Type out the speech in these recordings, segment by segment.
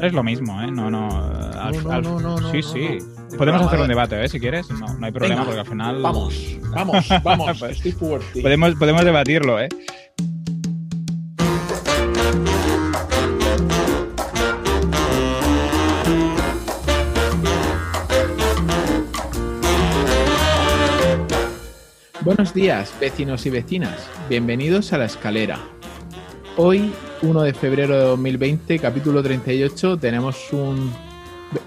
Es lo mismo, ¿eh? No, no. al- No, no, al- no, no, no, sí, sí. Podemos hacer un debate, ¿eh? Si quieres. No, no hay problema Venga, porque al final. Vamos, vamos, vamos. Pues- Estoy fuerte. Podemos, podemos debatirlo, ¿eh? Buenos días, vecinos y vecinas. Bienvenidos a La Escalera. Hoy, 1 de febrero de 2020, capítulo 38, tenemos un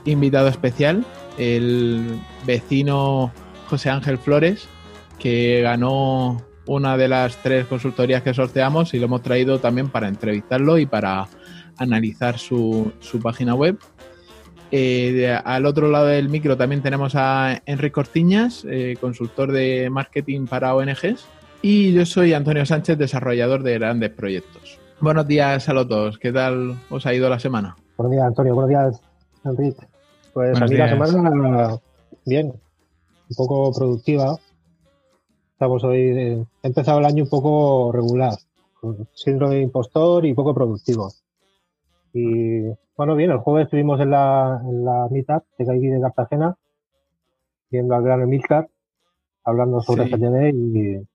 invitado especial, el vecino José Ángel Flores, que ganó una de las tres consultorías que sorteamos y lo hemos traído también para entrevistarlo y para analizar su, su página web. Eh, al otro lado del micro también tenemos a Enrique Cortiñas, eh, consultor de marketing para ONGs. Y yo soy Antonio Sánchez, desarrollador de grandes proyectos. Buenos días a los dos. ¿Qué tal os ha ido la semana? Buenos días, Antonio. Buenos días, Enrique. Pues Buenos a mí la semana, bien, un poco productiva. Estamos hoy, eh, he empezado el año un poco regular, con síndrome de impostor y poco productivo. Y bueno, bien, el jueves estuvimos en la, en la meetup de aquí de Cartagena, viendo al gran Emilcar, hablando sobre Sí. GTD y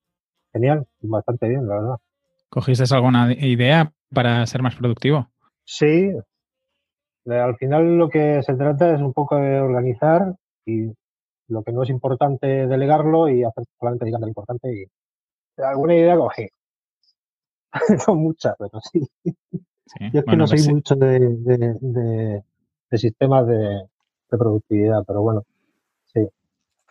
genial, bastante bien, la verdad. ¿Cogiste alguna idea para ser más productivo? Sí, eh, al final lo que se trata es un poco de organizar y lo que no es importante delegarlo y hacer solamente dedicarle lo importante y alguna idea cogí. Son muchas, pero sí. Sí. Yo es que no soy pues sí. mucho de, de, de- de sistemas de, de productividad, pero bueno, sí.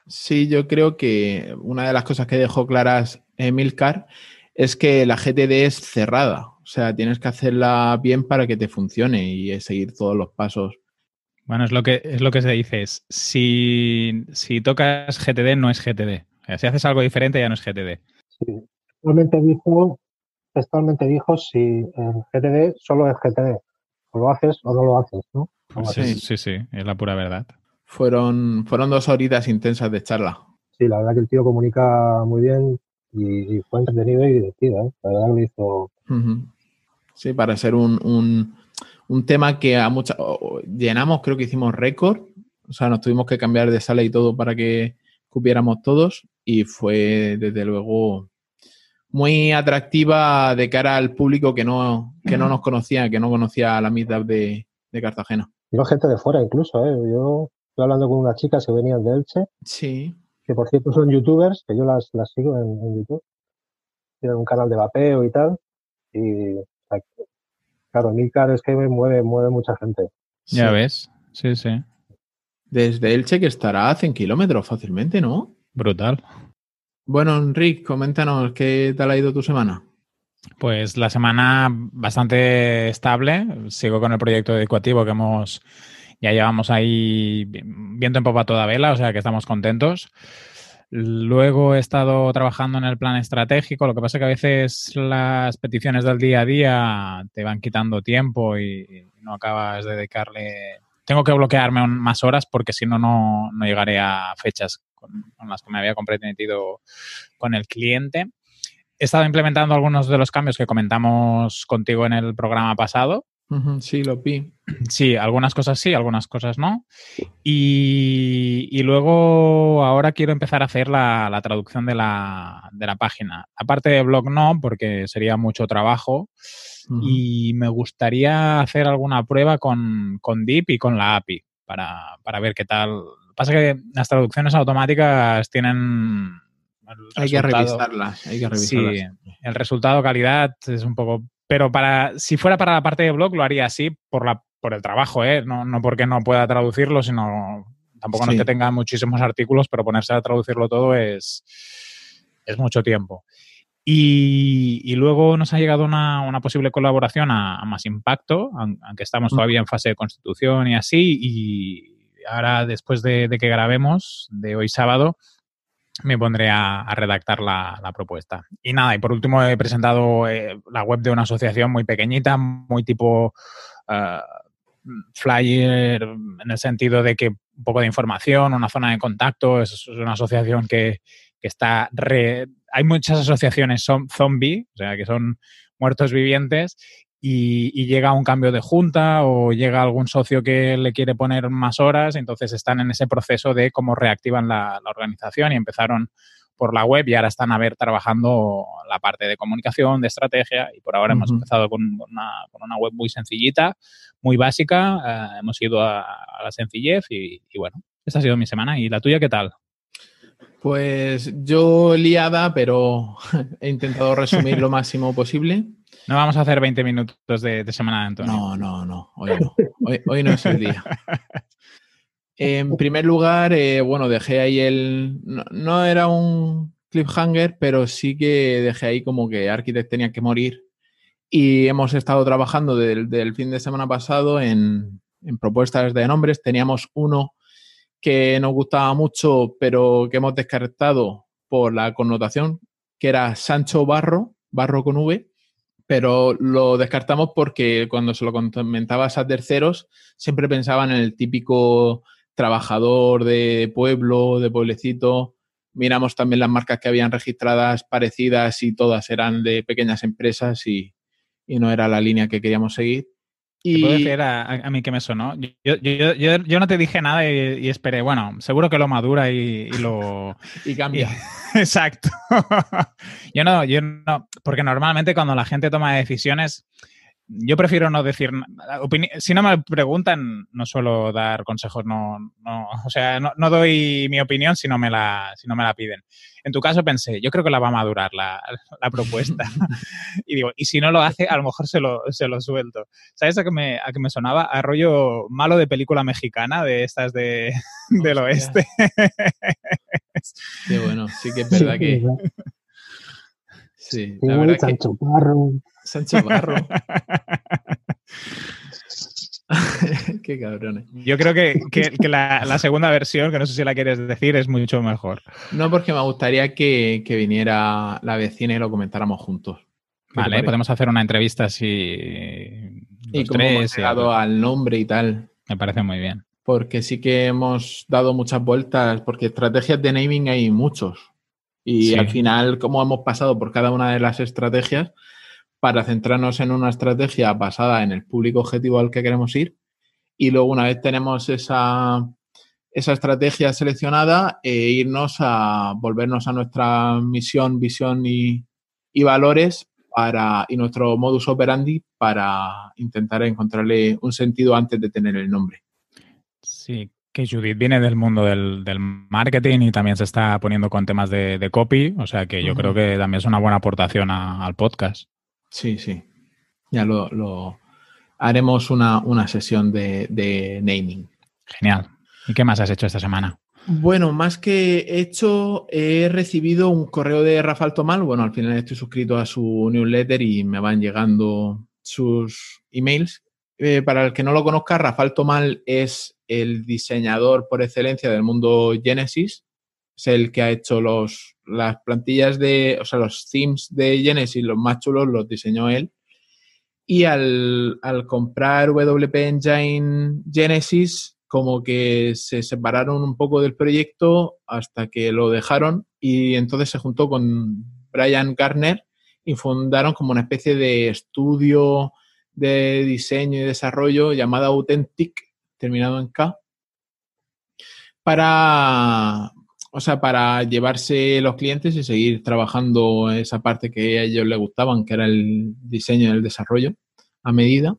Sí, yo creo que una de las cosas que dejó claras Emilcar es que la GTD es cerrada. O sea, tienes que hacerla bien para que te funcione y seguir todos los pasos. Bueno, es lo que es lo que se dice. Es, si, si tocas GTD, no es GTD. O sea, si haces algo diferente, ya no es GTD. sí. Textualmente dijo, textualmente dijo si en GTD solo es GTD. O lo haces o no lo haces, ¿no? Pues Sí. sí, sí, sí, es la pura verdad. Fueron, fueron dos horitas intensas de charla. Sí, la verdad que el tío comunica muy bien y, y fue entretenido y divertido, ¿eh? La verdad lo hizo. Sí, para ser un, un- un tema que a muchas llenamos, creo que hicimos récord. O sea, nos tuvimos que cambiar de sala y todo para que cupiéramos todos. Y fue, desde luego, muy atractiva de cara al público que no, que no nos conocía, que no conocía la meetup de, de Cartagena. Vino gente de fuera incluso, ¿eh? Yo estoy hablando con unas chicas que venían de Elche, Sí, que por cierto son youtubers, que yo las, las sigo en, en YouTube. Tienen un canal de vapeo y tal. Y, claro, Milcar es que me mueve, mueve mucha gente. Ya sí. ves. Sí, sí. Desde Elche que estará a 100 kilómetros fácilmente, ¿no? Brutal. Bueno, Enrique, coméntanos qué tal ha ido tu semana. Pues la semana bastante estable. Sigo con el proyecto educativo que hemos, ya llevamos ahí viento en popa toda vela, o sea que estamos contentos. Luego he estado trabajando en el plan estratégico, lo que pasa es que a veces las peticiones del día a día te van quitando tiempo y no acabas de dedicarle... Tengo que bloquearme más horas porque si no, no no llegaré a fechas con, con las que me había comprometido con el cliente. He estado implementando algunos de los cambios que comentamos contigo en el programa pasado. Sí, lo vi. Sí, algunas cosas sí, algunas cosas no. Y, y luego ahora quiero empezar a hacer la, la traducción de la, de la página. Aparte de blog no, porque sería mucho trabajo. Y me gustaría hacer alguna prueba con, con Deep y con la API para, para ver qué tal. Pasa que las traducciones automáticas tienen... Hay que resultado- revisarlas, hay que Sí, revisarlas. el resultado calidad es un poco. Pero para si fuera para la parte de blog lo haría así por la por el trabajo, ¿eh? No, no porque no pueda traducirlo, sino tampoco no es que tenga muchísimos artículos, pero ponerse a traducirlo todo es, es mucho tiempo. Y, y luego nos ha llegado una, una posible colaboración a, a Más Impacto, aun- aunque estamos todavía en fase de constitución y así. Y ahora, después de, de que grabemos, de hoy sábado, me pondré a, redactar la, propuesta. Y nada, y por último he presentado eh, la web de una asociación muy pequeñita, muy tipo eh, flyer, en el sentido de que un poco de información, una zona de contacto, es, es una asociación que, que está... re- hay muchas asociaciones son zombie, o sea, que son muertos vivientes, y, llega un cambio de junta o llega algún socio que le quiere poner más horas, entonces están en ese proceso de cómo reactivan la, organización y empezaron por la web y ahora están a ver trabajando la parte de comunicación, de estrategia y por ahora hemos empezado con una, web muy sencillita, muy básica, eh, hemos ido a, la sencillez y, y bueno, esta ha sido mi semana. ¿Y la tuya qué tal? Pues yo liada, pero he intentado resumir lo máximo posible. No vamos a hacer 20 minutos de, semana de Antonio. No, no, no. Hoy no. Hoy, no es el día. En primer lugar, eh, bueno, dejé ahí el. No, era un cliffhanger, pero sí que dejé ahí como que Architect tenía que morir. Y hemos estado trabajando del, fin de semana pasado en, en, propuestas de nombres. Teníamos uno que nos gustaba mucho, pero que hemos descartado por la connotación, que era Sancho Barro, Barro con V pero lo descartamos porque cuando se lo comentabas a terceros, siempre pensaban en el típico trabajador de pueblo, de pueblecito. Miramos también las marcas que habían registradas parecidas y todas eran de pequeñas empresas y, y no era la línea que queríamos seguir. Y... puedo decir a, mí que me sonó? Yo, yo, yo, yo, no te dije nada y, esperé, bueno, seguro que lo madura y, lo... y cambia. exacto. yo no, yo no, porque normalmente cuando la gente toma decisiones, yo prefiero no decir si no me preguntan no suelo dar consejos no, no o sea no, no, doy mi opinión si no me la si no me la piden. En tu caso pensé yo creo que la va a madurar la, la propuesta. Y digo y si no lo hace a lo mejor se lo, se lo suelto. Sabes a qué me a qué me sonaba a rollo malo de película mexicana de estas de del oeste. Qué bueno sí que es verdad que sí la verdad Sancho Sancho Barro. Qué cabrones. Yo creo que, la, segunda versión, que no sé si la quieres decir, es mucho mejor. No, porque me gustaría que, viniera la vecina y lo comentáramos juntos. Vale, podemos hacer una entrevista si. Y como hemos llegado al nombre y tal. Me parece muy bien. Porque sí que hemos dado muchas vueltas, porque estrategias de naming hay muchos. Y al final, como hemos pasado por cada una de las estrategias, para centrarnos en una estrategia basada en el público objetivo al que queremos ir. Y luego, una vez tenemos esa, esa estrategia seleccionada, e irnos a volvernos a nuestra misión, visión y, valores para, y nuestro modus operandi para intentar encontrarle un sentido antes de tener el nombre. Sí, que Judith viene del mundo del, marketing y también se está poniendo con temas de, copy, o sea que yo creo que también es una buena aportación al podcast. Sí, sí. Ya lo, haremos una, sesión de, naming. Genial. ¿Y qué más has hecho esta semana? Bueno, más que he hecho, he recibido un correo de Rafael Tomal. Bueno, al final estoy suscrito a su newsletter y me van llegando sus emails. Eh, para el que no lo conozca, Rafael Tomal es el diseñador por excelencia del mundo Genesis. Es el que ha hecho los, las plantillas de, o sea, los themes de Genesis, los más chulos, los diseñó él. Y al, comprar WP Engine Genesis, como que se separaron un poco del proyecto hasta que lo dejaron y entonces se juntó con Brian Garner y fundaron como una especie de estudio de diseño y desarrollo llamada Authentic, terminado en K, para, o sea, para llevarse los clientes y seguir trabajando esa parte que a ellos les gustaban, que era el diseño y el desarrollo a medida.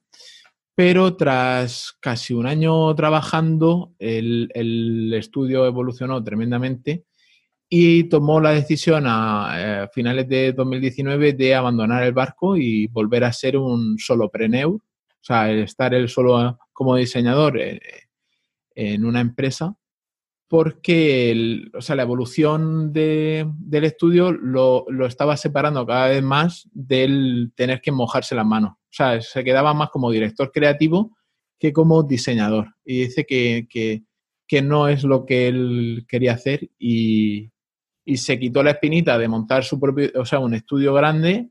Pero tras casi un año trabajando, el, estudio evolucionó tremendamente y tomó la decisión a, eh, finales de 2019 de abandonar el barco y volver a ser un solopreneur, o sea, estar él solo como diseñador eh, en una empresa porque o sea, la evolución del estudio lo, estaba separando cada vez más del tener que mojarse las manos. O sea, se quedaba más como director creativo que como diseñador. Y dice que, no es lo que él quería hacer y, se quitó la espinita de montar su propio, o sea, un estudio grande,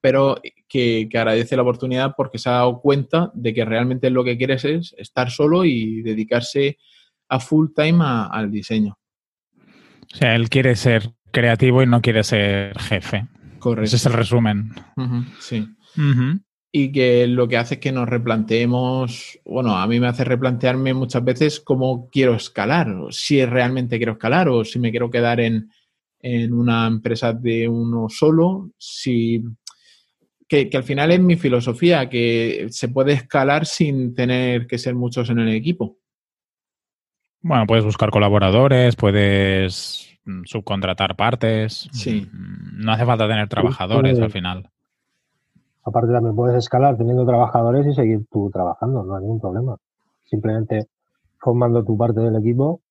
pero que, que agradece la oportunidad porque se ha dado cuenta de que realmente lo que quieres es estar solo y dedicarse a full time al diseño. O sea, él quiere ser creativo y no quiere ser jefe. Correcto. Ese es el resumen. sí. y que lo que hace es que nos replanteemos, bueno, a mí me hace replantearme muchas veces cómo quiero escalar, si realmente quiero escalar o si me quiero quedar en, una empresa de uno solo, si que, al final es mi filosofía, que se puede escalar sin tener que ser muchos en el equipo. Bueno, puedes buscar colaboradores, puedes mm, subcontratar partes. Sí. Mm, no hace falta tener trabajadores al final. Aparte también puedes escalar teniendo trabajadores y seguir tú trabajando, no hay ningún problema. Simplemente formando tu parte del equipo,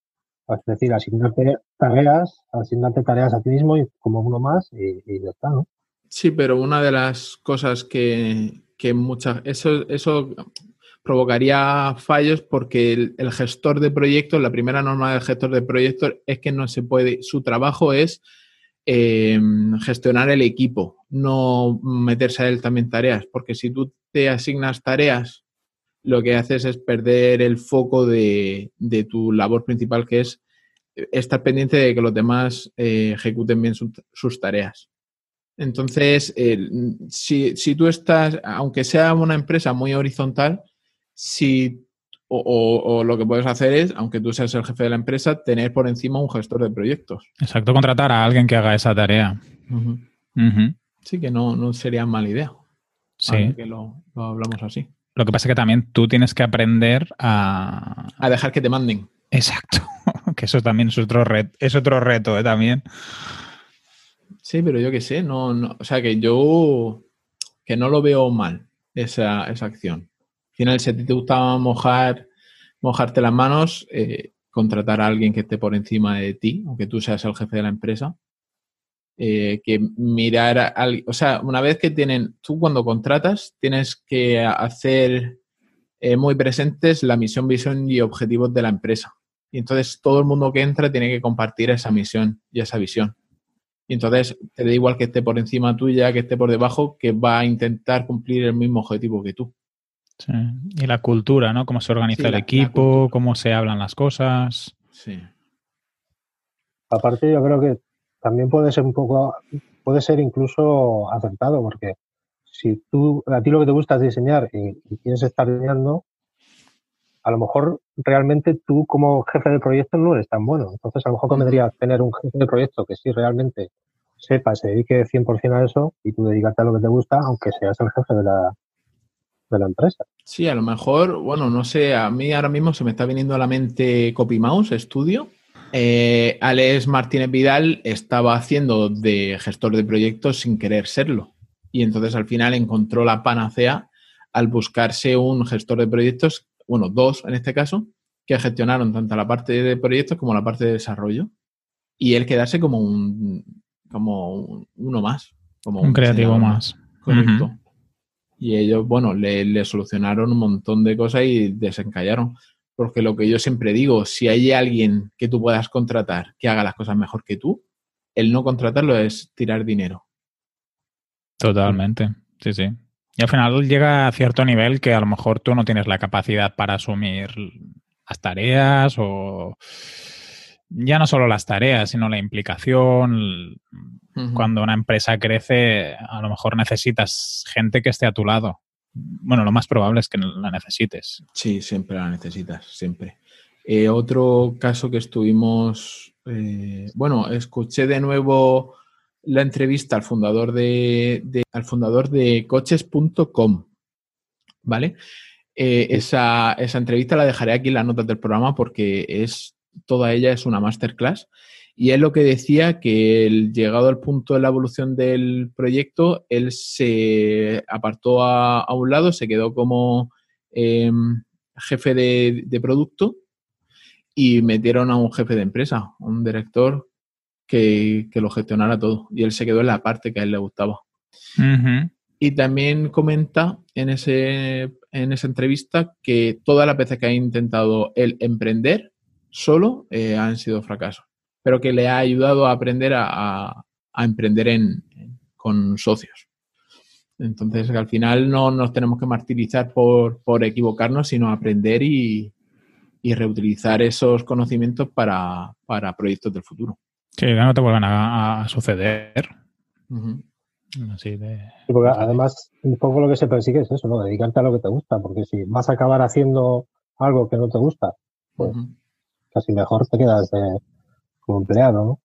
es decir, asignarte tareas, asignarte tareas a ti mismo y como uno más y, ya está, ¿no? Sí, pero una de las cosas que, que muchas, eso, eso provocaría fallos porque el, gestor de proyectos, la primera norma del gestor de proyectos es que no se puede, su trabajo es eh, gestionar el equipo, no meterse a él también tareas, porque si tú te asignas tareas, lo que haces es perder el foco de, tu labor principal, que es estar pendiente de que los demás eh, ejecuten bien sus tareas. Entonces, si, si, tú estás, aunque sea una empresa muy horizontal, si o, lo que puedes hacer es, aunque tú seas el jefe de la empresa, tener por encima un gestor de proyectos. Exacto, contratar a alguien que haga esa tarea. Sí, que no, no, sería mala idea. Sí. Que lo, hablamos así. Lo que pasa es que también tú tienes que aprender a... A dejar que te manden. Exacto. que eso también es otro, reto, es otro reto ¿eh? también. Sí, pero yo qué sé, no, no, o sea que yo que no lo veo mal esa, esa acción final, si a ti te gustaba mojar, mojarte las manos, eh, contratar a alguien que esté por encima de ti, aunque tú seas el jefe de la empresa, eh, que mirar, a, o sea, una vez que tienen, tú cuando contratas tienes que hacer eh, muy presentes la misión, visión y objetivos de la empresa. Y entonces todo el mundo que entra tiene que compartir esa misión y esa visión. Y entonces te da igual que esté por encima tuya, que esté por debajo, que va a intentar cumplir el mismo objetivo que tú. Y la cultura, ¿no? Cómo se organiza el equipo, cómo se hablan las cosas. Sí. Aparte, yo creo que también puede ser un poco, puede ser incluso acertado, porque si tú, a ti lo que te gusta es diseñar y, quieres estar diseñando, a lo mejor realmente tú como jefe de proyecto no eres tan bueno. Entonces, a lo mejor convendría tener un jefe de proyecto que sí realmente sepa, se dedique 100% a eso y tú dedicarte a lo que te gusta, aunque seas el jefe de la, de la empresa. Sí, a lo mejor, bueno, no sé, a mí ahora mismo se me está viniendo a la mente CopyMouse Studio. Eh, Alex Martínez Vidal estaba haciendo de gestor de proyectos sin querer serlo. Y entonces al final encontró la panacea al buscarse un gestor de proyectos, bueno, dos en este caso, que gestionaron tanto la parte de proyectos como la parte de desarrollo. Y él quedarse como un como uno más. Como un, creativo más. Correcto. Y ellos, bueno, le, solucionaron un montón de cosas y desencallaron. Porque lo que yo siempre digo, si hay alguien que tú puedas contratar que haga las cosas mejor que tú, el no contratarlo es tirar dinero. Totalmente, sí, sí. Y al final llega a cierto nivel que a lo mejor tú no tienes la capacidad para asumir las tareas o ya no solo las tareas, sino la implicación, cuando una empresa crece, a lo mejor necesitas gente que esté a tu lado. Bueno, lo más probable es que la necesites. Sí, siempre la necesitas, siempre. Eh, otro caso que estuvimos, eh, bueno, escuché de nuevo la entrevista al fundador de, al fundador de coches.com, ¿vale? Eh, esa, esa entrevista la dejaré aquí en las notas del programa porque es toda ella es una masterclass y él lo que decía que el, llegado al punto de la evolución del proyecto, él se apartó a, un lado, se quedó como em, jefe de, producto y metieron a un jefe de empresa, un director que, lo gestionara todo. Y él se quedó en la parte que a él le gustaba. Y también comenta en, ese, en esa entrevista que todas las veces que ha intentado él emprender solo eh, han sido fracasos pero que le ha ayudado a aprender a, emprender en, con socios. Entonces, al final no nos tenemos que martirizar por, equivocarnos, sino aprender y, reutilizar esos conocimientos para, proyectos del futuro. Que no te vuelvan a, suceder. Así de... Sí, porque además, un poco lo que se persigue es eso, ¿no? Dedicarte a lo que te gusta, porque si vas a acabar haciendo algo que no te gusta, pues. Casi mejor te quedas de, como empleado, ¿no?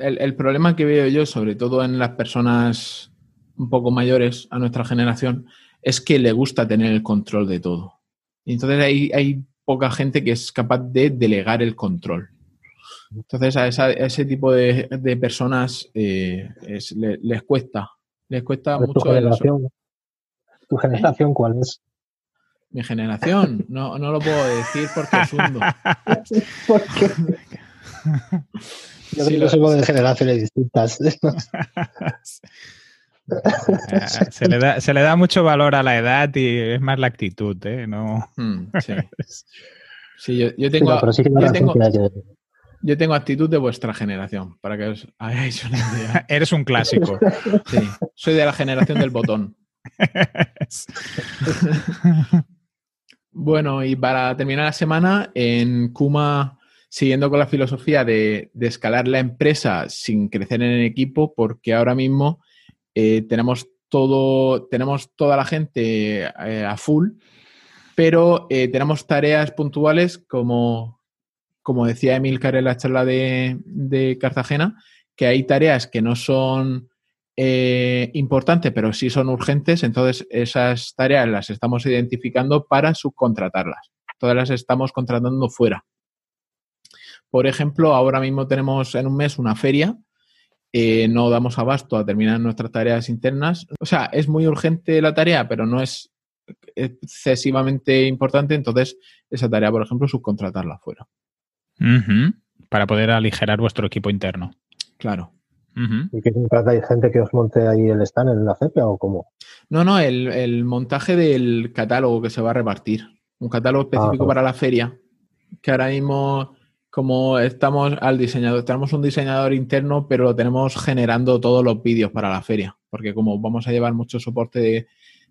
El, el problema que veo yo, sobre todo en las personas un poco mayores a nuestra generación, es que le gusta tener el control de todo. Y entonces hay, hay poca gente que es capaz de delegar el control. Entonces a, esa- a ese tipo de, de personas eh, es- le- les cuesta. Les cuesta ¿Cuál es tu mucho generación? ¿Tu generación cuál es? Mi generación. No, no lo puedo decir porque es hundo. Porque yo Sí, creo lo- que somos de generaciones distintas. Eh, se, le da, se le da mucho valor a la edad y es más la actitud, ¿eh? No... Mm, sí. Sí, yo, yo tengo, no, sí yo Yo tengo actitud de vuestra generación, para que os hagáis una idea. Eres un clásico. Sí, soy de la generación del botón. Bueno, y para terminar la semana, en Kuma, siguiendo con la filosofía de, de escalar la empresa sin crecer en el equipo, porque ahora mismo eh, tenemos todo, tenemos toda la gente eh, a full, pero eh, tenemos tareas puntuales como, como decía Emilcar en la charla de, de Cartagena, que hay tareas que no son eh, importantes, pero sí son urgentes, entonces esas tareas las estamos identificando para subcontratarlas. Todas las estamos contratando fuera. Por ejemplo, ahora mismo tenemos en un mes una feria, eh, no damos abasto a terminar nuestras tareas internas. O sea, es muy urgente la tarea, pero no es excesivamente importante, entonces esa tarea, por ejemplo, subcontratarla fuera. Para poder aligerar vuestro equipo interno. Claro. ¿Y que contratáis gente que os monte ahí el stand en la FEPA o cómo? No, no, el, el montaje del catálogo que se va a repartir. Un catálogo específico Ajá. para la feria. Que ahora mismo, como estamos al diseñador, tenemos un diseñador interno, pero lo tenemos generando todos los vídeos para la feria. Porque como vamos a llevar mucho soporte de,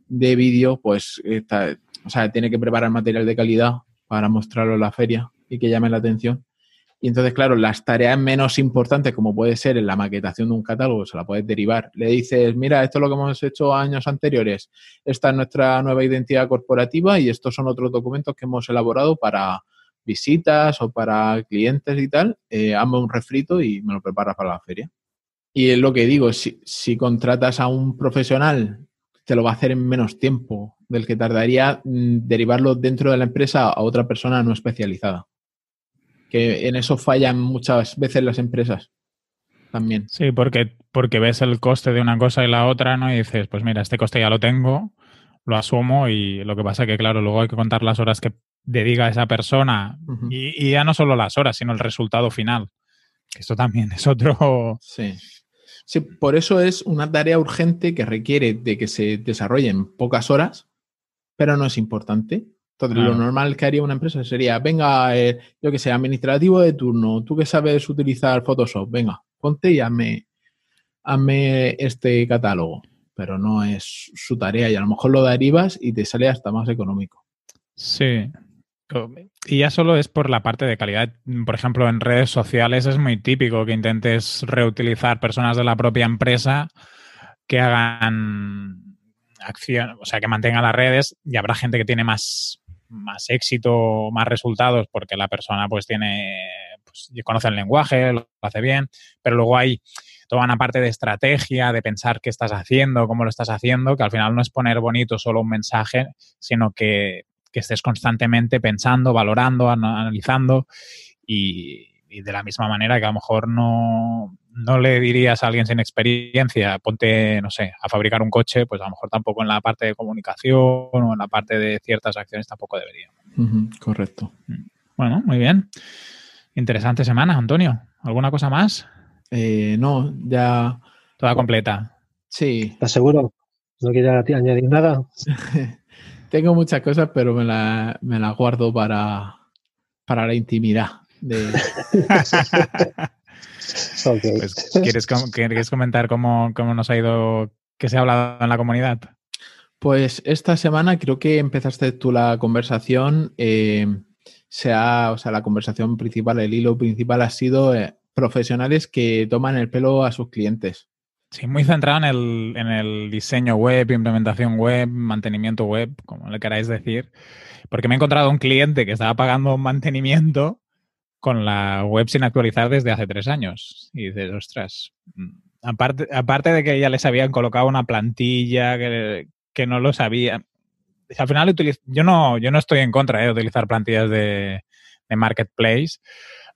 de vídeo, pues está- o sea, tiene que preparar material de calidad para mostrarlo en la feria y que llame la atención. Y entonces, claro, las tareas menos importantes, como puede ser en la maquetación de un catálogo, se la puedes derivar. Le dices, mira, esto es lo que hemos hecho años anteriores, esta es nuestra nueva identidad corporativa y estos son otros documentos que hemos elaborado para visitas o para clientes y tal. Eh, hazme un refrito y me lo preparas para la feria. Y es lo que digo, si, si contratas a un profesional, te lo va a hacer en menos tiempo del que tardaría mm, derivarlo dentro de la empresa a otra persona no especializada. Que en eso fallan muchas veces las empresas también. Sí, porque, porque ves el coste de una cosa y la otra, ¿no? Y dices, pues mira, este coste ya lo tengo, lo asumo y lo que pasa que, claro, luego hay que contar las horas que dedica esa persona y, y ya no solo las horas, sino el resultado final. Esto también es otro... Sí. Sí, por eso es una tarea urgente que requiere de que se desarrolle en pocas horas, pero no es importante. Entonces, Claro. lo normal que haría una empresa sería, venga, eh, yo que sé, administrativo de turno, tú que sabes utilizar Photoshop, venga, ponte y hazme, hazme este catálogo. Pero no es su tarea y a lo mejor lo derivas y te sale hasta más económico. Sí. Y ya solo es por la parte de calidad. Por ejemplo, en redes sociales es muy típico que intentes reutilizar personas de la propia empresa que hagan acción, o sea, que mantengan las redes y habrá gente que tiene más, más éxito, más resultados porque la persona pues tiene, pues conoce el lenguaje, lo hace bien, pero luego hay toda una parte de estrategia, de pensar qué estás haciendo, cómo lo estás haciendo, que al final no es poner bonito solo un mensaje, sino que, que estés constantemente pensando, valorando, an analizando y, y, de la misma manera que a lo mejor no, no le dirías a alguien sin experiencia, ponte, no sé, a fabricar un coche, pues a lo mejor tampoco en la parte de comunicación o en la parte de ciertas acciones tampoco debería. Uh -huh, correcto. Bueno, muy bien. Interesante semana, Antonio. ¿Alguna cosa más? Eh, no, ya. Toda completa. Sí. ¿Estás seguro? ¿No quieres añadir nada? Tengo muchas cosas, pero me las me la guardo para, para la intimidad. De... okay. pues, ¿quieres, ¿quieres, comentar cómo, cómo nos ha ido, qué se ha hablado en la comunidad? Pues esta semana creo que empezaste tú la conversación. Eh, sea, o sea, la conversación principal, el hilo principal ha sido eh, profesionales que toman el pelo a sus clientes. Sí, muy centrado en el, en el diseño web, implementación web, mantenimiento web, como le queráis decir. Porque me he encontrado un cliente que estaba pagando un mantenimiento con la web sin actualizar desde hace tres años. Y dices, ostras, mm, aparte, aparte de que ya les habían colocado una plantilla que, que no lo sabía. Al final, yo no, yo no estoy en contra de utilizar plantillas de, de marketplace,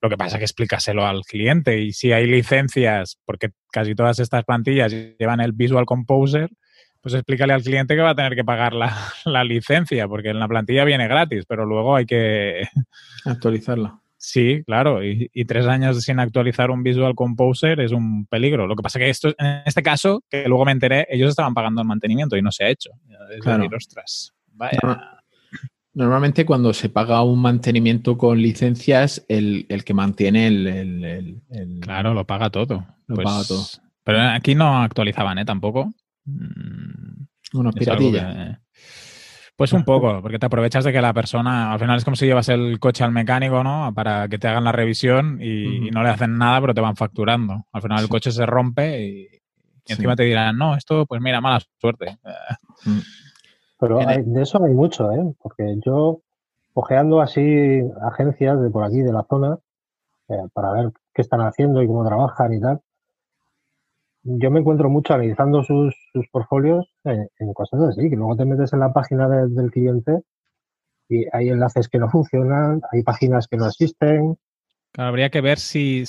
lo que pasa es que explícaselo al cliente y si hay licencias, porque casi todas estas plantillas llevan el Visual Composer, pues explícale al cliente que va a tener que pagar la, licencia, porque en la plantilla viene gratis, pero luego hay que actualizarla. Sí, claro, y, tres años sin actualizar un Visual Composer es un peligro. Lo que pasa es que esto, en este caso, que luego me enteré, ellos estaban pagando el mantenimiento y no se ha hecho. Es claro. ostras, vaya. Normalmente cuando se paga un mantenimiento con licencias, el, que mantiene el, Claro, lo paga todo. Lo paga todo. Pero aquí no actualizaban, ¿eh? Tampoco. Mm, Unos piratillas. Pues un poco, porque te aprovechas de que la persona, al final es como si llevas el coche al mecánico, ¿no? Para que te hagan la revisión y, no le hacen nada, pero te van facturando. Al final el coche se rompe y, encima te dirán, no, esto, pues mira, mala suerte. Mm. Pero de eso hay mucho, ¿eh? Porque yo, ojeando así agencias de por aquí, de la zona, eh, para ver qué están haciendo y cómo trabajan y tal, yo me encuentro mucho analizando sus, sus portfolios en, cosas así, que luego te metes en la página del cliente y hay enlaces que no funcionan, hay páginas que no existen. habría que ver si...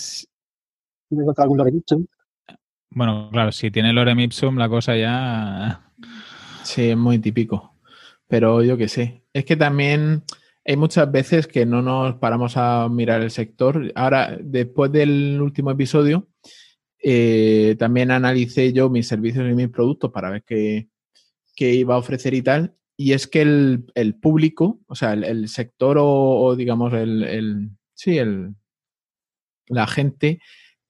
algún Bueno, claro, si tiene lorem ipsum, la cosa ya Sí, es muy típico. Pero yo qué sé. Es que también hay muchas veces que no nos paramos a mirar el sector. Ahora, después del último episodio, eh, también analicé yo mis servicios y mis productos para ver qué, iba a ofrecer y tal. Y es que el, público, o sea, el, sector o, digamos el, el, sí, el, la gente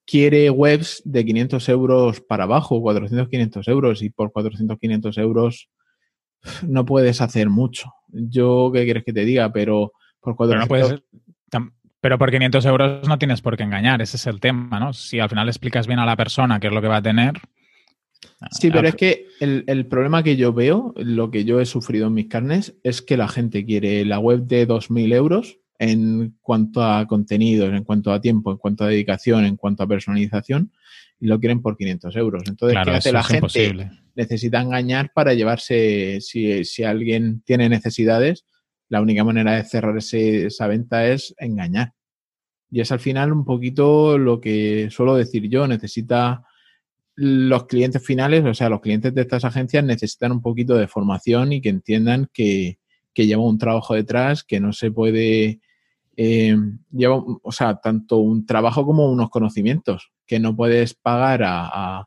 quiere webs de 500 euros para abajo, 400, 500 euros, y por 400, 500 euros no puedes hacer mucho. Yo, ¿qué quieres que te diga? Pero por 400... Pero, por 500 euros no tienes por qué engañar, ese es el tema, ¿no? Si al final explicas bien a la persona qué es lo que va a tener... Sí, pero es que el, el, problema que yo veo, lo que yo he sufrido en mis carnes, es que la gente quiere la web de 2.000 euros en cuanto a contenidos, en cuanto a tiempo, en cuanto a dedicación, en cuanto a personalización, y lo quieren por 500 euros. Entonces, ¿qué hace la gente? Necesita engañar para llevarse, si, si, alguien tiene necesidades, la única manera de cerrar esa venta es engañar. Y es al final un poquito lo que suelo decir yo, necesita los clientes finales, o sea, los clientes de estas agencias necesitan un poquito de formación y que entiendan que, que lleva un trabajo detrás, que no se puede eh, lleva, o sea, tanto un trabajo como unos conocimientos, que no puedes pagar a,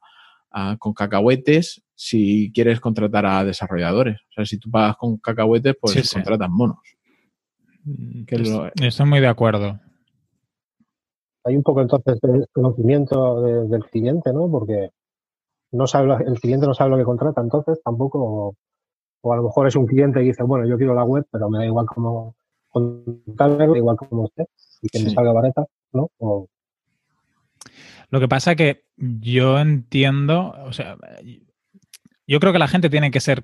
con cacahuetes si quieres contratar a desarrolladores. O sea, si tú pagas con cacahuetes, pues contratas monos. Mm, estoy muy de acuerdo. Hay un poco entonces de conocimiento del cliente, ¿no? Porque no sabe, el cliente no sabe lo que contrata, entonces tampoco, o a lo mejor es un cliente que dice, bueno, yo quiero la web, pero me da igual cómo, contarlo igual como usted y que me salga barata, ¿no? Lo que pasa que yo entiendo, o sea, yo creo que la gente tiene que ser,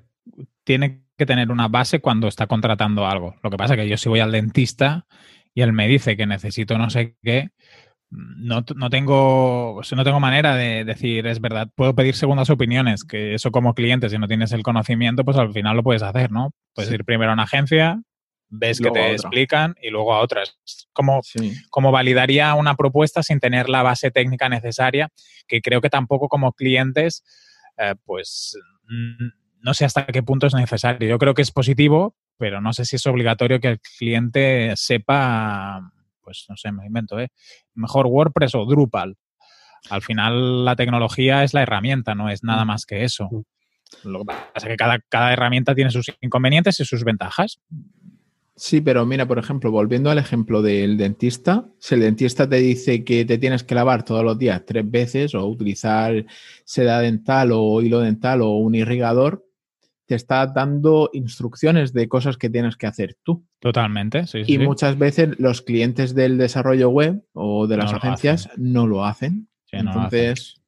tiene que tener una base cuando está contratando algo. Lo que pasa que yo si voy al dentista y él me dice que necesito no sé qué, no, no, tengo, no tengo manera de decir, es verdad, puedo pedir segundas opiniones, que eso como cliente, si no tienes el conocimiento, pues al final lo puedes hacer, ¿no? Puedes ir primero a una agencia, ves que te explican y luego a otras. Como, como validaría una propuesta sin tener la base técnica necesaria, que creo que tampoco como clientes, eh, pues no sé hasta qué punto es necesario. Yo creo que es positivo, pero no sé si es obligatorio que el cliente sepa, pues no sé, me invento, ¿eh? mejor WordPress o Drupal. Al final la tecnología es la herramienta, no es nada mm. más que eso. Mm. Lo que pasa es que cada, cada herramienta tiene sus inconvenientes y sus ventajas. Sí, pero mira, por ejemplo, volviendo al ejemplo del dentista, si el dentista te dice que te tienes que lavar todos los días tres veces o utilizar seda dental o hilo dental o un irrigador, te está dando instrucciones de cosas que tienes que hacer tú. Totalmente, sí. Y muchas veces los clientes del desarrollo web o de las agencias no lo hacen. Entonces,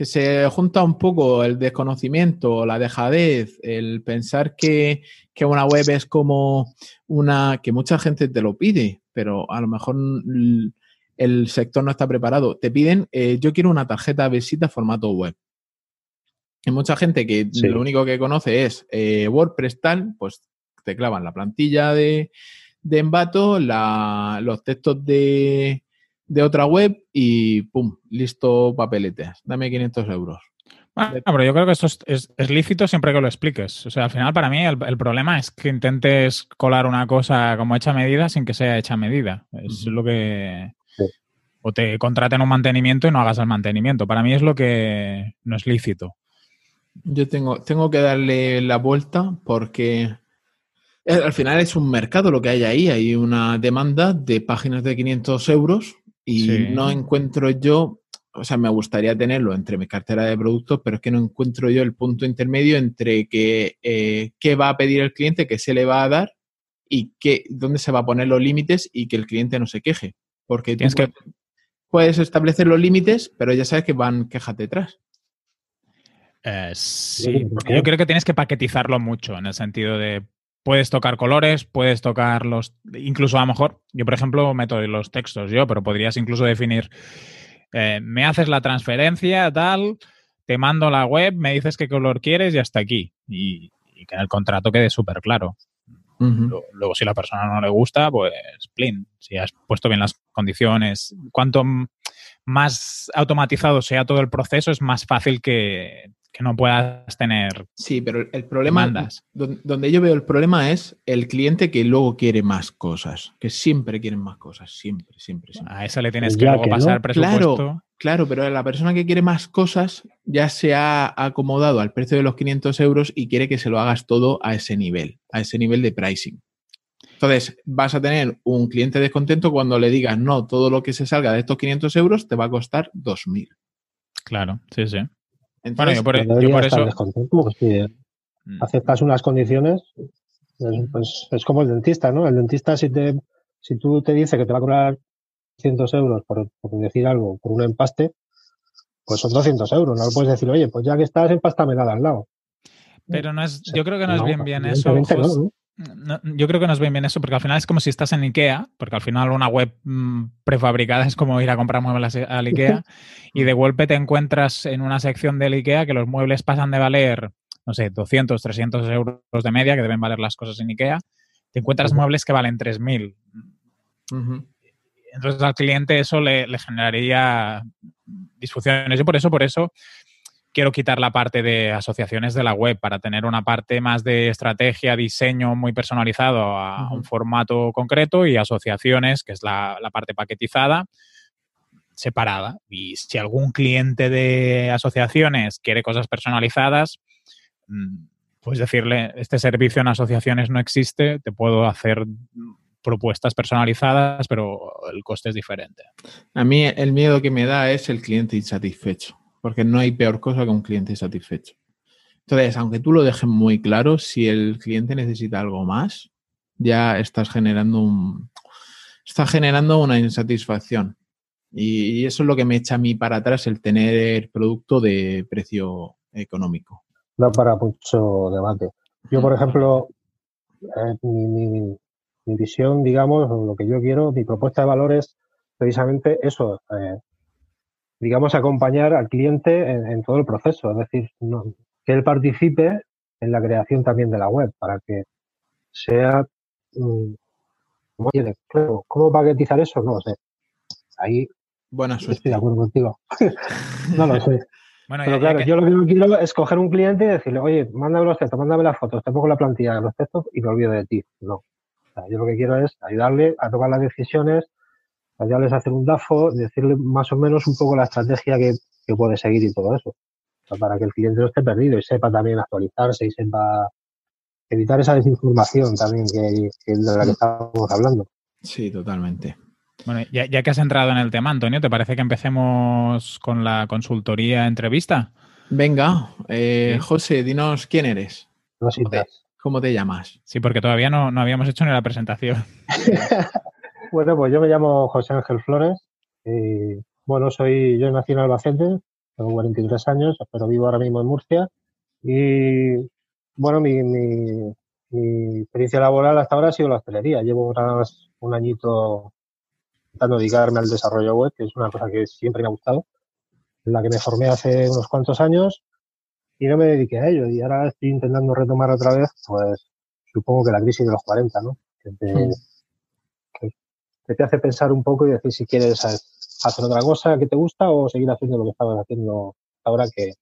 que se junta un poco el desconocimiento, la dejadez, el pensar que, que, una web es como una que mucha gente te lo pide, pero a lo mejor el sector no está preparado. Te piden, eh, yo quiero una tarjeta de visita formato web. Hay mucha gente que lo único que conoce es eh, WordPress tal, pues te clavan la plantilla de, de Envato, los textos de, de, otra web y ¡pum! Listo, papeletes. Dame 500 euros. Bueno, pero yo creo que esto es, lícito siempre que lo expliques. O sea, al final para mí el, problema es que intentes colar una cosa como hecha medida sin que sea hecha medida. Es lo que... O te contraten un mantenimiento y no hagas el mantenimiento. Para mí es lo que no es lícito. Yo tengo, tengo que darle la vuelta porque al final es un mercado lo que hay ahí. Hay una demanda de páginas de 500 euros y no encuentro yo, o sea, me gustaría tenerlo entre mi cartera de productos, pero es que no encuentro yo el punto intermedio entre que, eh, qué va a pedir el cliente, qué se le va a dar y qué, dónde se va a poner los límites y que el cliente no se queje. Porque tienes que puedes establecer los límites, pero ya sabes que van quejas detrás. Eh, sí, yo creo que tienes que paquetizarlo mucho en el sentido de puedes tocar colores, puedes tocar los, incluso a lo mejor, yo por ejemplo meto los textos yo, pero podrías incluso definir, eh, me haces la transferencia, tal, te mando la web, me dices qué color quieres y hasta aquí. Y, que en el contrato quede súper claro. luego, si la persona no le gusta, pues, plin, si has puesto bien las condiciones, cuanto más automatizado sea todo el proceso, es más fácil que, que no puedas tener. Sí, pero el problema, donde yo veo el problema es el cliente que luego quiere más cosas, que siempre quieren más cosas, siempre, siempre, siempre. A eso le tienes que luego pasar presupuesto. Claro, claro, pero la persona que quiere más cosas ya se ha acomodado al precio de los 500 euros y quiere que se lo hagas todo a ese nivel, a ese nivel de pricing. Entonces, vas a tener un cliente descontento cuando le digas, no, todo lo que se salga de estos 500 euros te va a costar 2.000. Claro, sí, sí bueno, yo por, eso... Descontento, si mm. aceptas unas condiciones, pues, es como el dentista, ¿no? El dentista, si, te, si tú te dice que te va a cobrar 200 euros por, decir algo, por un empaste, pues son 200 euros. No puedes decir, oye, pues ya que estás, empástame nada al lado. Pero no es, yo creo que no es bien bien eso yo creo que nos ven bien eso, porque al final es como si estás en IKEA, porque al final una web mm, prefabricada es como ir a comprar muebles al IKEA, y de golpe te encuentras en una sección del IKEA que los muebles pasan de valer, no sé, 200, 300 euros de media, que deben valer las cosas en IKEA, te encuentras muebles que valen 3.000. Entonces al cliente eso le, le generaría disfunciones. Yo por eso, por eso quiero quitar la parte de asociaciones de la web para tener una parte más de estrategia, diseño muy personalizado a un formato concreto y asociaciones, que es la, parte paquetizada, separada. Y si algún cliente de asociaciones quiere cosas personalizadas, mm, pues decirle, este servicio en asociaciones no existe, te puedo hacer propuestas personalizadas, pero el coste es diferente. A mí el miedo que me da es el cliente insatisfecho porque no hay peor cosa que un cliente satisfecho. Entonces, aunque tú lo dejes muy claro, si el cliente necesita algo más, ya estás generando un, está generando una insatisfacción. Y, eso es lo que me echa a mí para atrás el tener producto de precio económico. Da para mucho debate. Yo, por ejemplo, eh, mi, visión, digamos, lo que yo quiero, mi propuesta de valor es precisamente eso, eh, digamos, acompañar al cliente en, todo el proceso, es decir, que él participe en la creación también de la web para que sea... Um, ¿Cómo paquetizar eso? No lo sé. Ahí suerte. estoy de acuerdo contigo. no lo sé. Pero claro, yo lo que no quiero es coger un cliente y decirle, oye, mándame los textos, mándame las fotos, te pongo la plantilla de los textos y me olvido de ti. No. yo lo que quiero es ayudarle a tomar las decisiones, ayudarles a hacer un DAFO, decirle más o menos un poco la estrategia que, puede seguir y todo eso. para que el cliente no esté perdido y sepa también actualizarse y sepa evitar esa desinformación también que, de la que estamos hablando. Sí, totalmente. Bueno, ya, que has entrado en el tema, Antonio, ¿te parece que empecemos con la consultoría entrevista? Venga, eh, José, dinos quién eres. ¿Cómo te, ¿Cómo te, llamas? Sí, porque todavía no, no habíamos hecho ni la presentación. Bueno, pues yo me llamo José Ángel Flores y bueno, soy, yo nací en Albacete, tengo 43 años, pero vivo ahora mismo en Murcia. Y bueno, mi, mi, experiencia laboral hasta ahora ha sido la hostelería. Llevo unas, un añito intentando dedicarme al desarrollo web, que es una cosa que siempre me ha gustado, en la que me formé hace unos cuantos años y no me dediqué a ello. Y ahora estoy intentando retomar otra vez, pues supongo que la crisis de los 40, ¿no? Mm. Que- te hace pensar un poco y decir si quieres hacer otra cosa que te gusta o seguir haciendo lo que estabas haciendo ahora que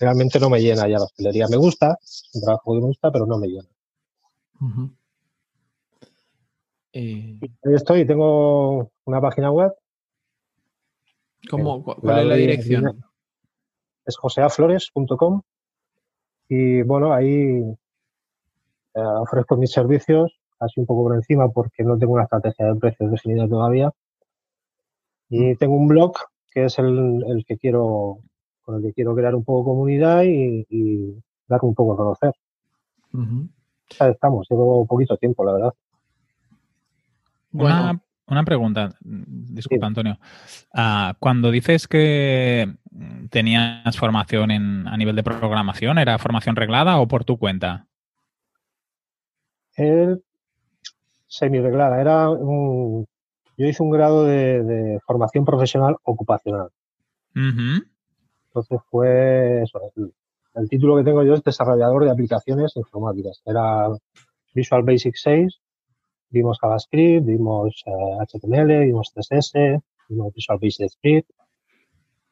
realmente no me llena ya la hostelería. Me gusta, es un trabajo que me gusta, pero no me llena. Eh, Ahí estoy, tengo una página web, ¿cómo- la ¿Cuál es la dirección? es joseaflores.com y bueno, ahí eh, ofrezco mis servicios así un poco por encima porque no tengo una estrategia de precios definida todavía y tengo un blog que es el, el que quiero con el que quiero crear un poco comunidad y, y dar un poco a conocer. Ujú. Ya estamos, llevo poquito tiempo, la verdad. Bueno, Una, una pregunta, disculpa Sí. Antonio. Ah, cuando dices que mm, tenías formación en, a nivel de programación, ¿era formación reglada o por tu cuenta? El semi-reglada, era un, yo hice un grado de, de formación profesional ocupacional. Entonces fue eso. El, el título que tengo yo es desarrollador de aplicaciones informáticas. Era Visual Basic 6, vimos JavaScript, vimos eh, HTML, vimos CSS, vimos Visual Basic Script.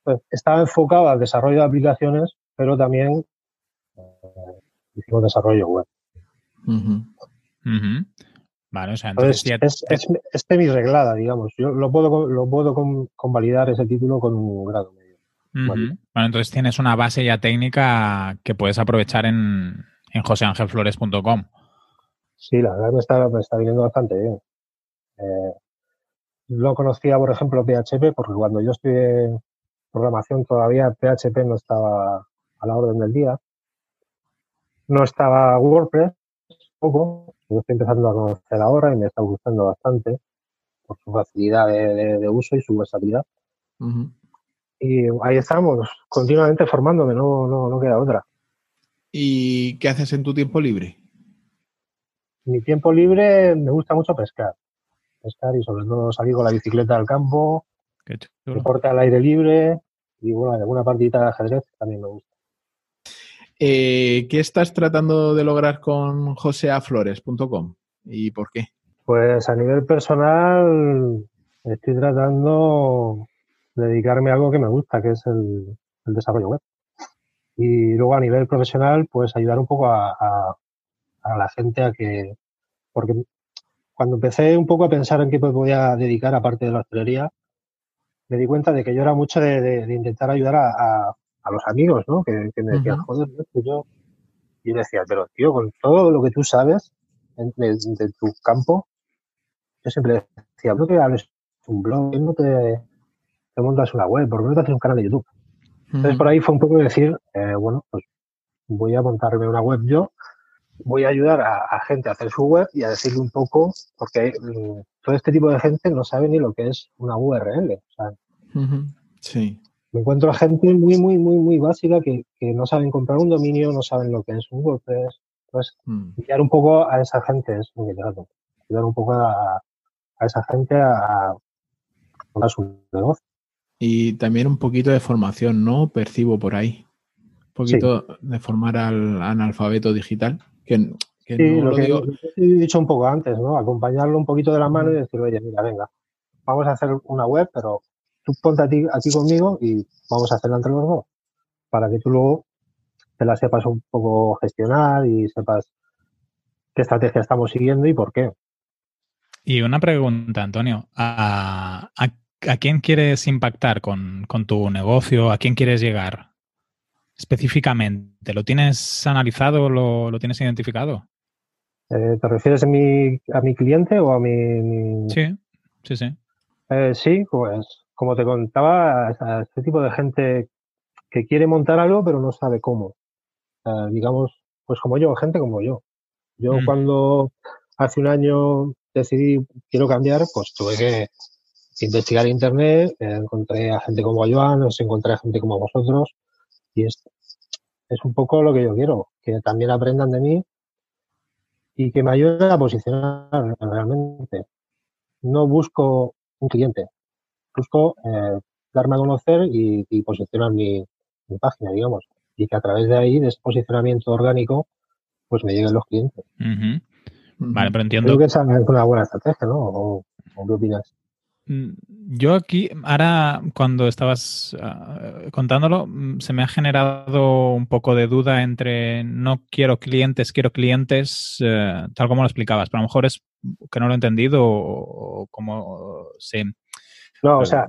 Pues, estaba enfocado al desarrollo de aplicaciones, pero también eh, hicimos desarrollo web. Ujú. Vale, o sea, entonces Entonces, ya es, es, es semi-reglada, digamos. Yo lo puedo, lo puedo con- convalidar ese título con un grado medio. Vale. Bueno, entonces tienes una base ya técnica que puedes aprovechar en, en joseangelflores.com. Sí, la verdad me está, me está viniendo bastante bien. Eh, no conocía, por ejemplo, PHP, porque cuando yo estudié programación todavía PHP no estaba a la orden del día. No estaba WordPress, poco. Lo estoy empezando a conocer ahora y me está gustando bastante por su facilidad de, de- de uso y su versatilidad. Y ahí estamos, continuamente formándome, no, no, no queda otra. ¿Y qué haces en tu tiempo libre? Mi tiempo libre me gusta mucho pescar. Pescar y sobre todo salir con la bicicleta al campo, deporte al aire libre y bueno, alguna partidita de ajedrez también me gusta. Eh, ¿Qué estás tratando de lograr con joseaflores.com y por qué? Pues a nivel personal estoy tratando de dedicarme a algo que me gusta, que es el, desarrollo web. Y luego a nivel profesional, pues ayudar un poco a, la gente a que, porque cuando empecé un poco a pensar en qué me podía dedicar aparte de la hostelería, me di cuenta de que yo era mucho de, intentar ayudar a- a los amigos, ¿no? Que, que me decían, Ujú. joder, no, que yo... Yo decía, pero tío, con todo lo que tú sabes de, de tu campo, yo siempre decía, ¿por qué hables un blog? ¿Por qué no te, te montas una web? ¿Por qué no te haces un canal de YouTube? Entonces por ahí fue un poco decir, eh, bueno, pues voy a montarme una web yo, voy a ayudar a, a gente a hacer su web y a decirle un poco, porque mm, todo este tipo de gente no sabe ni lo que es una URL. O sea. Sí. Me encuentro a gente muy, muy, muy, muy básica que, que no saben comprar un dominio, no saben lo que es un WordPress. Entonces, Mm. guiar un poco a esa gente es que trato. Ayudar un poco a, a esa gente a, a su negocio. Y también un poquito de formación, ¿no? Percibo por ahí. Un poquito de formar al analfabeto digital. Que, que Sí, no lo que digo. he dicho un poco antes, ¿no? Acompañarlo un poquito de la mano y decir, oye, mira, venga, vamos a hacer una web, pero tú ponte aquí, aquí conmigo y vamos a hacerla entre los dos. Para que tú luego te la sepas un poco gestionar y sepas qué estrategia estamos siguiendo y por qué. Y una pregunta, Antonio. ¿A, a- a quién quieres impactar con, con tu negocio? ¿A quién quieres llegar específicamente? ¿Lo tienes analizado? ¿Lo, lo tienes identificado? Eh, ¿Te refieres a mi, a mi cliente o a mi...? mi- Sí, sí, sí. Eh, sí, pues como te contaba, a este tipo de gente que quiere montar algo pero no sabe cómo. Eh, digamos, pues como yo, gente como yo. Yo Mm. cuando hace un año decidí quiero cambiar, pues tuve que investigar internet, encontré a gente como Joan, os encontré a gente como vosotros y es, es un poco lo que yo quiero, que también aprendan de mí y que me ayuden a posicionar realmente. No busco un cliente, busco eh, darme a conocer y, posicionar mi, página, digamos, y que a través de ahí, de ese posicionamiento orgánico, pues me lleguen los clientes. Vale, pero entiendo. Creo que esa es una buena estrategia, ¿no? ¿O, qué opinas? Mm, yo aquí, ahora cuando estabas ah, contándolo, mm, se me ha generado un poco de duda entre no quiero clientes, quiero clientes, eh, tal como lo explicabas, pero a lo mejor es que no lo he entendido o, como se... No, o sea,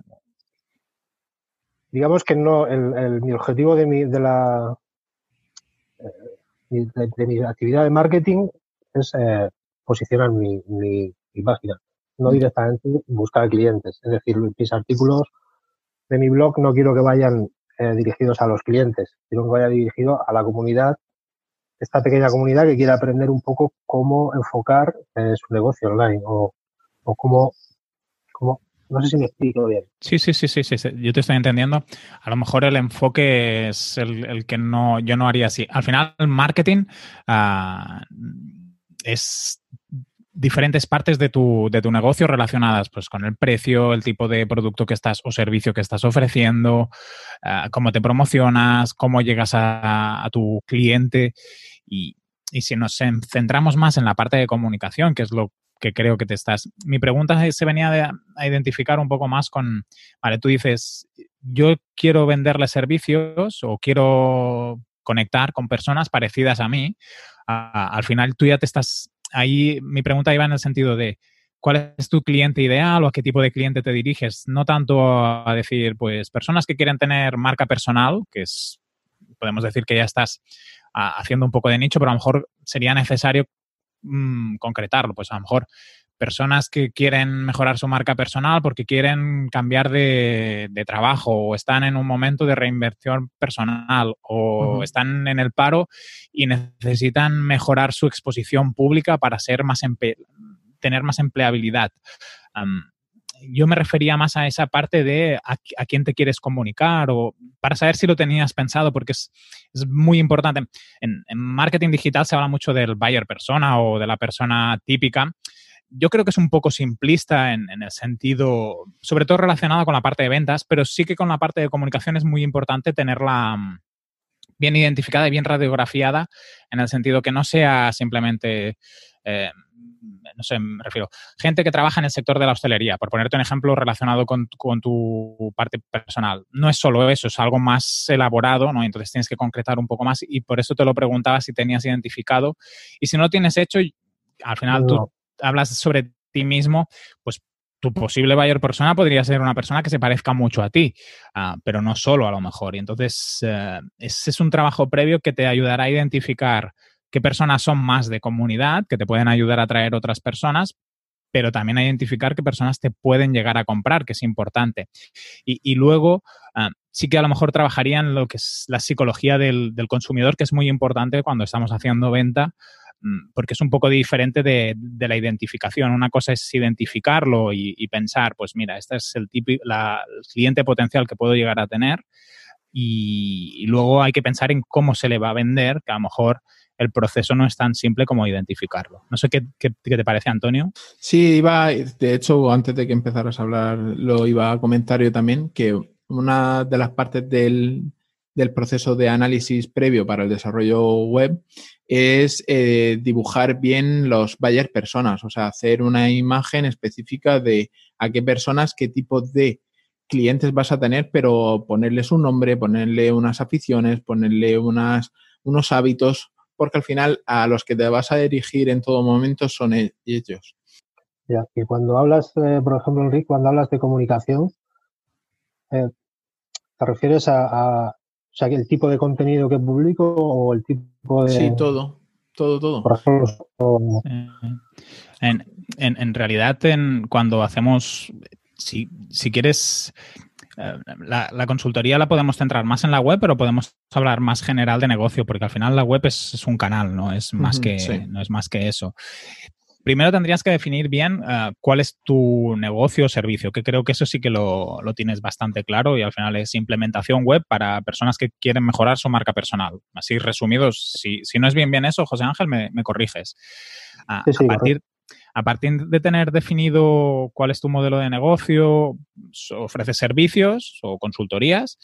digamos que no, el, mi objetivo de mi, de la eh, de, mi actividad de marketing es eh, posicionar mi, mi, página, no mm. directamente buscar clientes. Es decir, mis artículos de mi blog no quiero que vayan eh, dirigidos a los clientes, quiero que vaya dirigido a la comunidad, esta pequeña comunidad que quiere aprender un poco cómo enfocar su negocio online o, o cómo no sé si me explico bien. Sí, sí, sí, sí, sí, yo te estoy entendiendo. A lo mejor el enfoque es el, que no, yo no haría así. Al final, el marketing ah, es diferentes partes de tu, de tu negocio relacionadas pues, con el precio, el tipo de producto que estás o servicio que estás ofreciendo, ah, cómo te promocionas, cómo llegas a, a tu cliente y, y si nos centramos más en la parte de comunicación, que es lo que creo que te estás. Mi pregunta se venía a identificar un poco más con, vale, tú dices, yo quiero venderle servicios o quiero conectar con personas parecidas a mí. al final tú ya te estás, ahí mi pregunta iba en el sentido de, ¿cuál es tu cliente ideal o a qué tipo de cliente te diriges? No tanto a decir, pues, personas que quieren tener marca personal, que es, podemos decir que ya estás haciendo un poco de nicho, pero a lo mejor sería necesario Mm, concretarlo. Pues a lo mejor personas que quieren mejorar su marca personal porque quieren cambiar de, trabajo o están en un momento de reinversión personal o están en el paro y necesitan mejorar su exposición pública para ser más tener más empleabilidad yo me refería más a esa parte de a, quién te quieres comunicar o para saber si lo tenías pensado, porque es, muy importante. En, marketing digital se habla mucho del buyer persona o de la persona típica. Yo creo que es un poco simplista en, el sentido, sobre todo relacionado con la parte de ventas, pero sí que con la parte de comunicación es muy importante tenerla mm, bien identificada y bien radiografiada, en el sentido que no sea simplemente eh, no sé, me refiero, gente que trabaja en el sector de la hostelería, por ponerte un ejemplo relacionado con, tu parte personal. No es solo eso, es algo más elaborado, ¿no? Entonces tienes que concretar un poco más y por eso te lo preguntaba si tenías identificado. Y si no lo tienes hecho, al final tú hablas sobre ti mismo, pues tu posible buyer persona podría ser una persona que se parezca mucho a ti, ah, pero no solo a lo mejor. Y entonces, eh, ese es un trabajo previo que te ayudará a identificar qué personas son más de comunidad, que te pueden ayudar a atraer otras personas, pero también a identificar qué personas te pueden llegar a comprar, que es importante. Y, luego, ah, sí que a lo mejor trabajaría en lo que es la psicología del, consumidor, que es muy importante cuando estamos haciendo venta, mm, porque es un poco diferente de, la identificación. Una cosa es identificarlo y, pensar, pues mira, este es el cliente potencial que puedo llegar a tener. Y, y, luego hay que pensar en cómo se le va a vender, que a lo mejor el proceso no es tan simple como identificarlo. No sé qué, te parece, Antonio. Sí, iba, de hecho, antes de que empezaras a hablar, lo iba a comentar yo también, que una de las partes del, proceso de análisis previo para el desarrollo web es eh, dibujar bien los buyer personas, o sea, hacer una imagen específica de a qué personas, qué tipo de clientes vas a tener, pero ponerles un nombre, ponerle unas aficiones, ponerle unas, unos hábitos porque al final a los que te vas a dirigir en todo momento son e-, ellos. Ya, y cuando hablas, eh, por ejemplo, Enrique, cuando hablas de comunicación, eh, ¿te refieres a, o sea, el tipo de contenido que publico o el tipo de... Sí, todo, todo, todo. Por ejemplo, en, en, realidad, en, cuando hacemos, si, si quieres eh, la, consultoría la podemos centrar más en la web, pero podemos hablar más general de negocio, porque al final la web es, un canal, no es más, que, no es más que eso. primero tendrías que definir bien uh, cuál es tu negocio o servicio, que creo que eso sí que lo, lo, tienes bastante claro y al final es implementación web para personas que quieren mejorar su marca personal. Así resumido, si, si no es bien bien eso, José Ángel, me, me corriges. Uh, sí, sí, a partir, a partir de tener definido cuál es tu modelo de negocio, ofreces servicios o consultorías,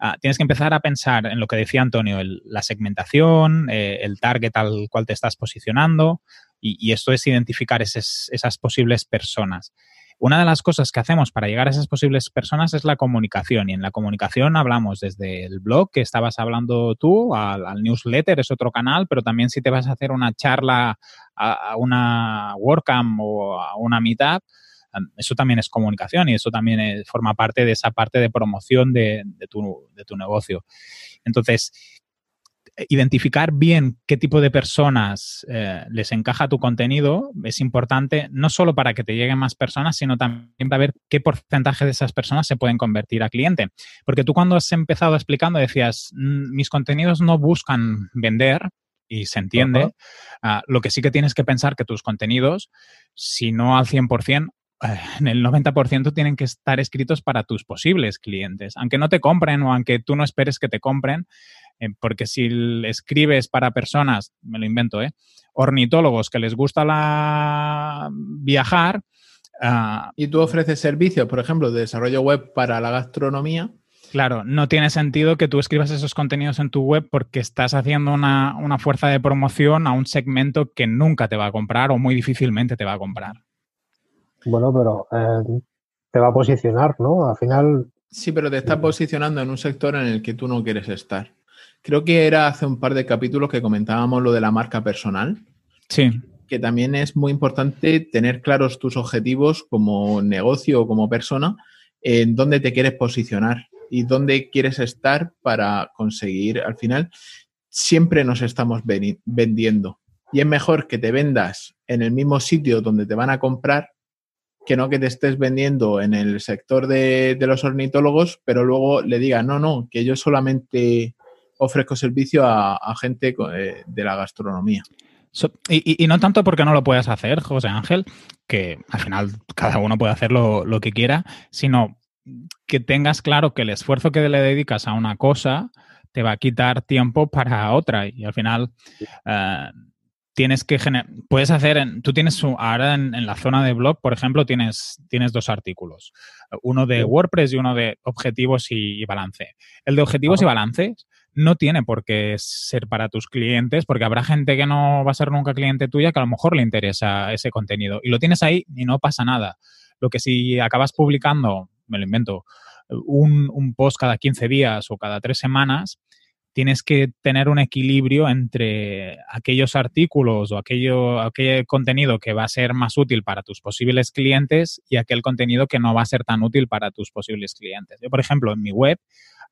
uh, tienes que empezar a pensar en lo que decía Antonio, la segmentación, eh, el target al cual te estás posicionando, y, esto es identificar esas posibles personas. Una de las cosas que hacemos para llegar a esas posibles personas es la comunicación. Y en la comunicación hablamos desde el blog que estabas hablando tú, al, newsletter, es otro canal, pero también si te vas a hacer una charla a, una WordCamp o a una Meetup, eso también es comunicación y eso también es, forma parte de esa parte de promoción de, tu, de tu negocio. Entonces, identificar bien qué tipo de personas eh, les encaja tu contenido es importante, no solo para que te lleguen más personas, sino también para ver qué porcentaje de esas personas se pueden convertir a cliente. Porque tú cuando has empezado explicando decías, mis contenidos no buscan vender, y se entiende, uh -huh. uh, lo que sí que tienes que pensar que tus contenidos, si no al 100%, eh, en el 90% tienen que estar escritos para tus posibles clientes, aunque no te compren o aunque tú no esperes que te compren, eh, porque si escribes para personas, me lo invento, ¿eh? ornitólogos que les gusta la viajar. Uh, y tú ofreces servicios, por ejemplo, de desarrollo web para la gastronomía. Claro, no tiene sentido que tú escribas esos contenidos en tu web porque estás haciendo una, una fuerza de promoción a un segmento que nunca te va a comprar o muy difícilmente te va a comprar. Bueno, pero eh, te va a posicionar, ¿no? Al final. Sí, pero te está posicionando en un sector en el que tú no quieres estar. Creo que era hace un par de capítulos que comentábamos lo de la marca personal. Sí. Que también es muy importante tener claros tus objetivos como negocio o como persona, en dónde te quieres posicionar y dónde quieres estar para conseguir, al final, siempre nos estamos vendiendo. Y es mejor que te vendas en el mismo sitio donde te van a comprar que no que te estés vendiendo en el sector de, de los ornitólogos, pero luego le diga, no, no, que yo solamente ofrezco servicio a, a gente eh, de la gastronomía. So, y, y, no tanto porque no lo puedas hacer, José Ángel, que al final cada uno puede hacer lo, lo, que quiera, sino que tengas claro que el esfuerzo que le dedicas a una cosa te va a quitar tiempo para otra y al final uh, tienes que generar, puedes hacer, en, tú tienes ahora en, en, la zona de blog, por ejemplo, tienes, tienes dos artículos, uno de WordPress y uno de objetivos y, y balance. El de objetivos Ajá. y balances no tiene por qué ser para tus clientes, porque habrá gente que no va a ser nunca cliente tuya que a lo mejor le interesa ese contenido y lo tienes ahí y no pasa nada. Lo que si acabas publicando, me lo invento, un, un post cada 15 días o cada tres semanas, tienes que tener un equilibrio entre aquellos artículos o aquello, aquel contenido que va a ser más útil para tus posibles clientes y aquel contenido que no va a ser tan útil para tus posibles clientes. Yo, por ejemplo, en mi web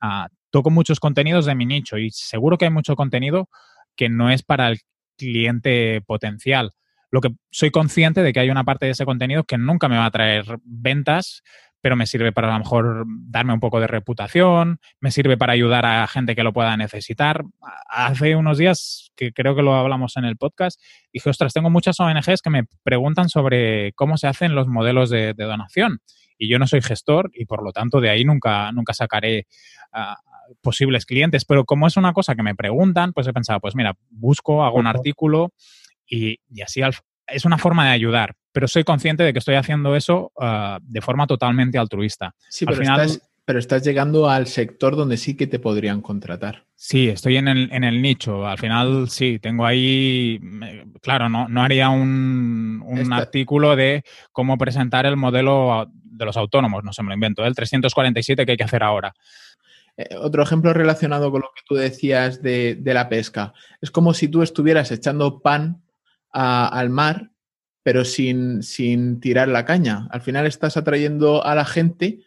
uh, toco muchos contenidos de mi nicho y seguro que hay mucho contenido que no es para el cliente potencial. Lo que soy consciente de que hay una parte de ese contenido que nunca me va a traer ventas, pero me sirve para a lo mejor darme un poco de reputación, me sirve para ayudar a gente que lo pueda necesitar. Hace unos días, que creo que lo hablamos en el podcast, dije, ostras, tengo muchas ONGs que me preguntan sobre cómo se hacen los modelos de, de donación. Y yo no soy gestor y por lo tanto de ahí nunca, nunca sacaré uh, posibles clientes. Pero como es una cosa que me preguntan, pues he pensado, pues mira, busco, hago un artículo y, y así al, es una forma de ayudar, pero soy consciente de que estoy haciendo eso uh, de forma totalmente altruista. Sí, pero, final, estás, pero estás llegando al sector donde sí que te podrían contratar. Sí, estoy en el, en el nicho. Al final, sí, tengo ahí, claro, no, no haría un, un artículo de cómo presentar el modelo de los autónomos, no se me lo invento, el 347 que hay que hacer ahora. Eh, otro ejemplo relacionado con lo que tú decías de, de la pesca. Es como si tú estuvieras echando pan a, al mar, pero sin, sin tirar la caña. Al final estás atrayendo a la gente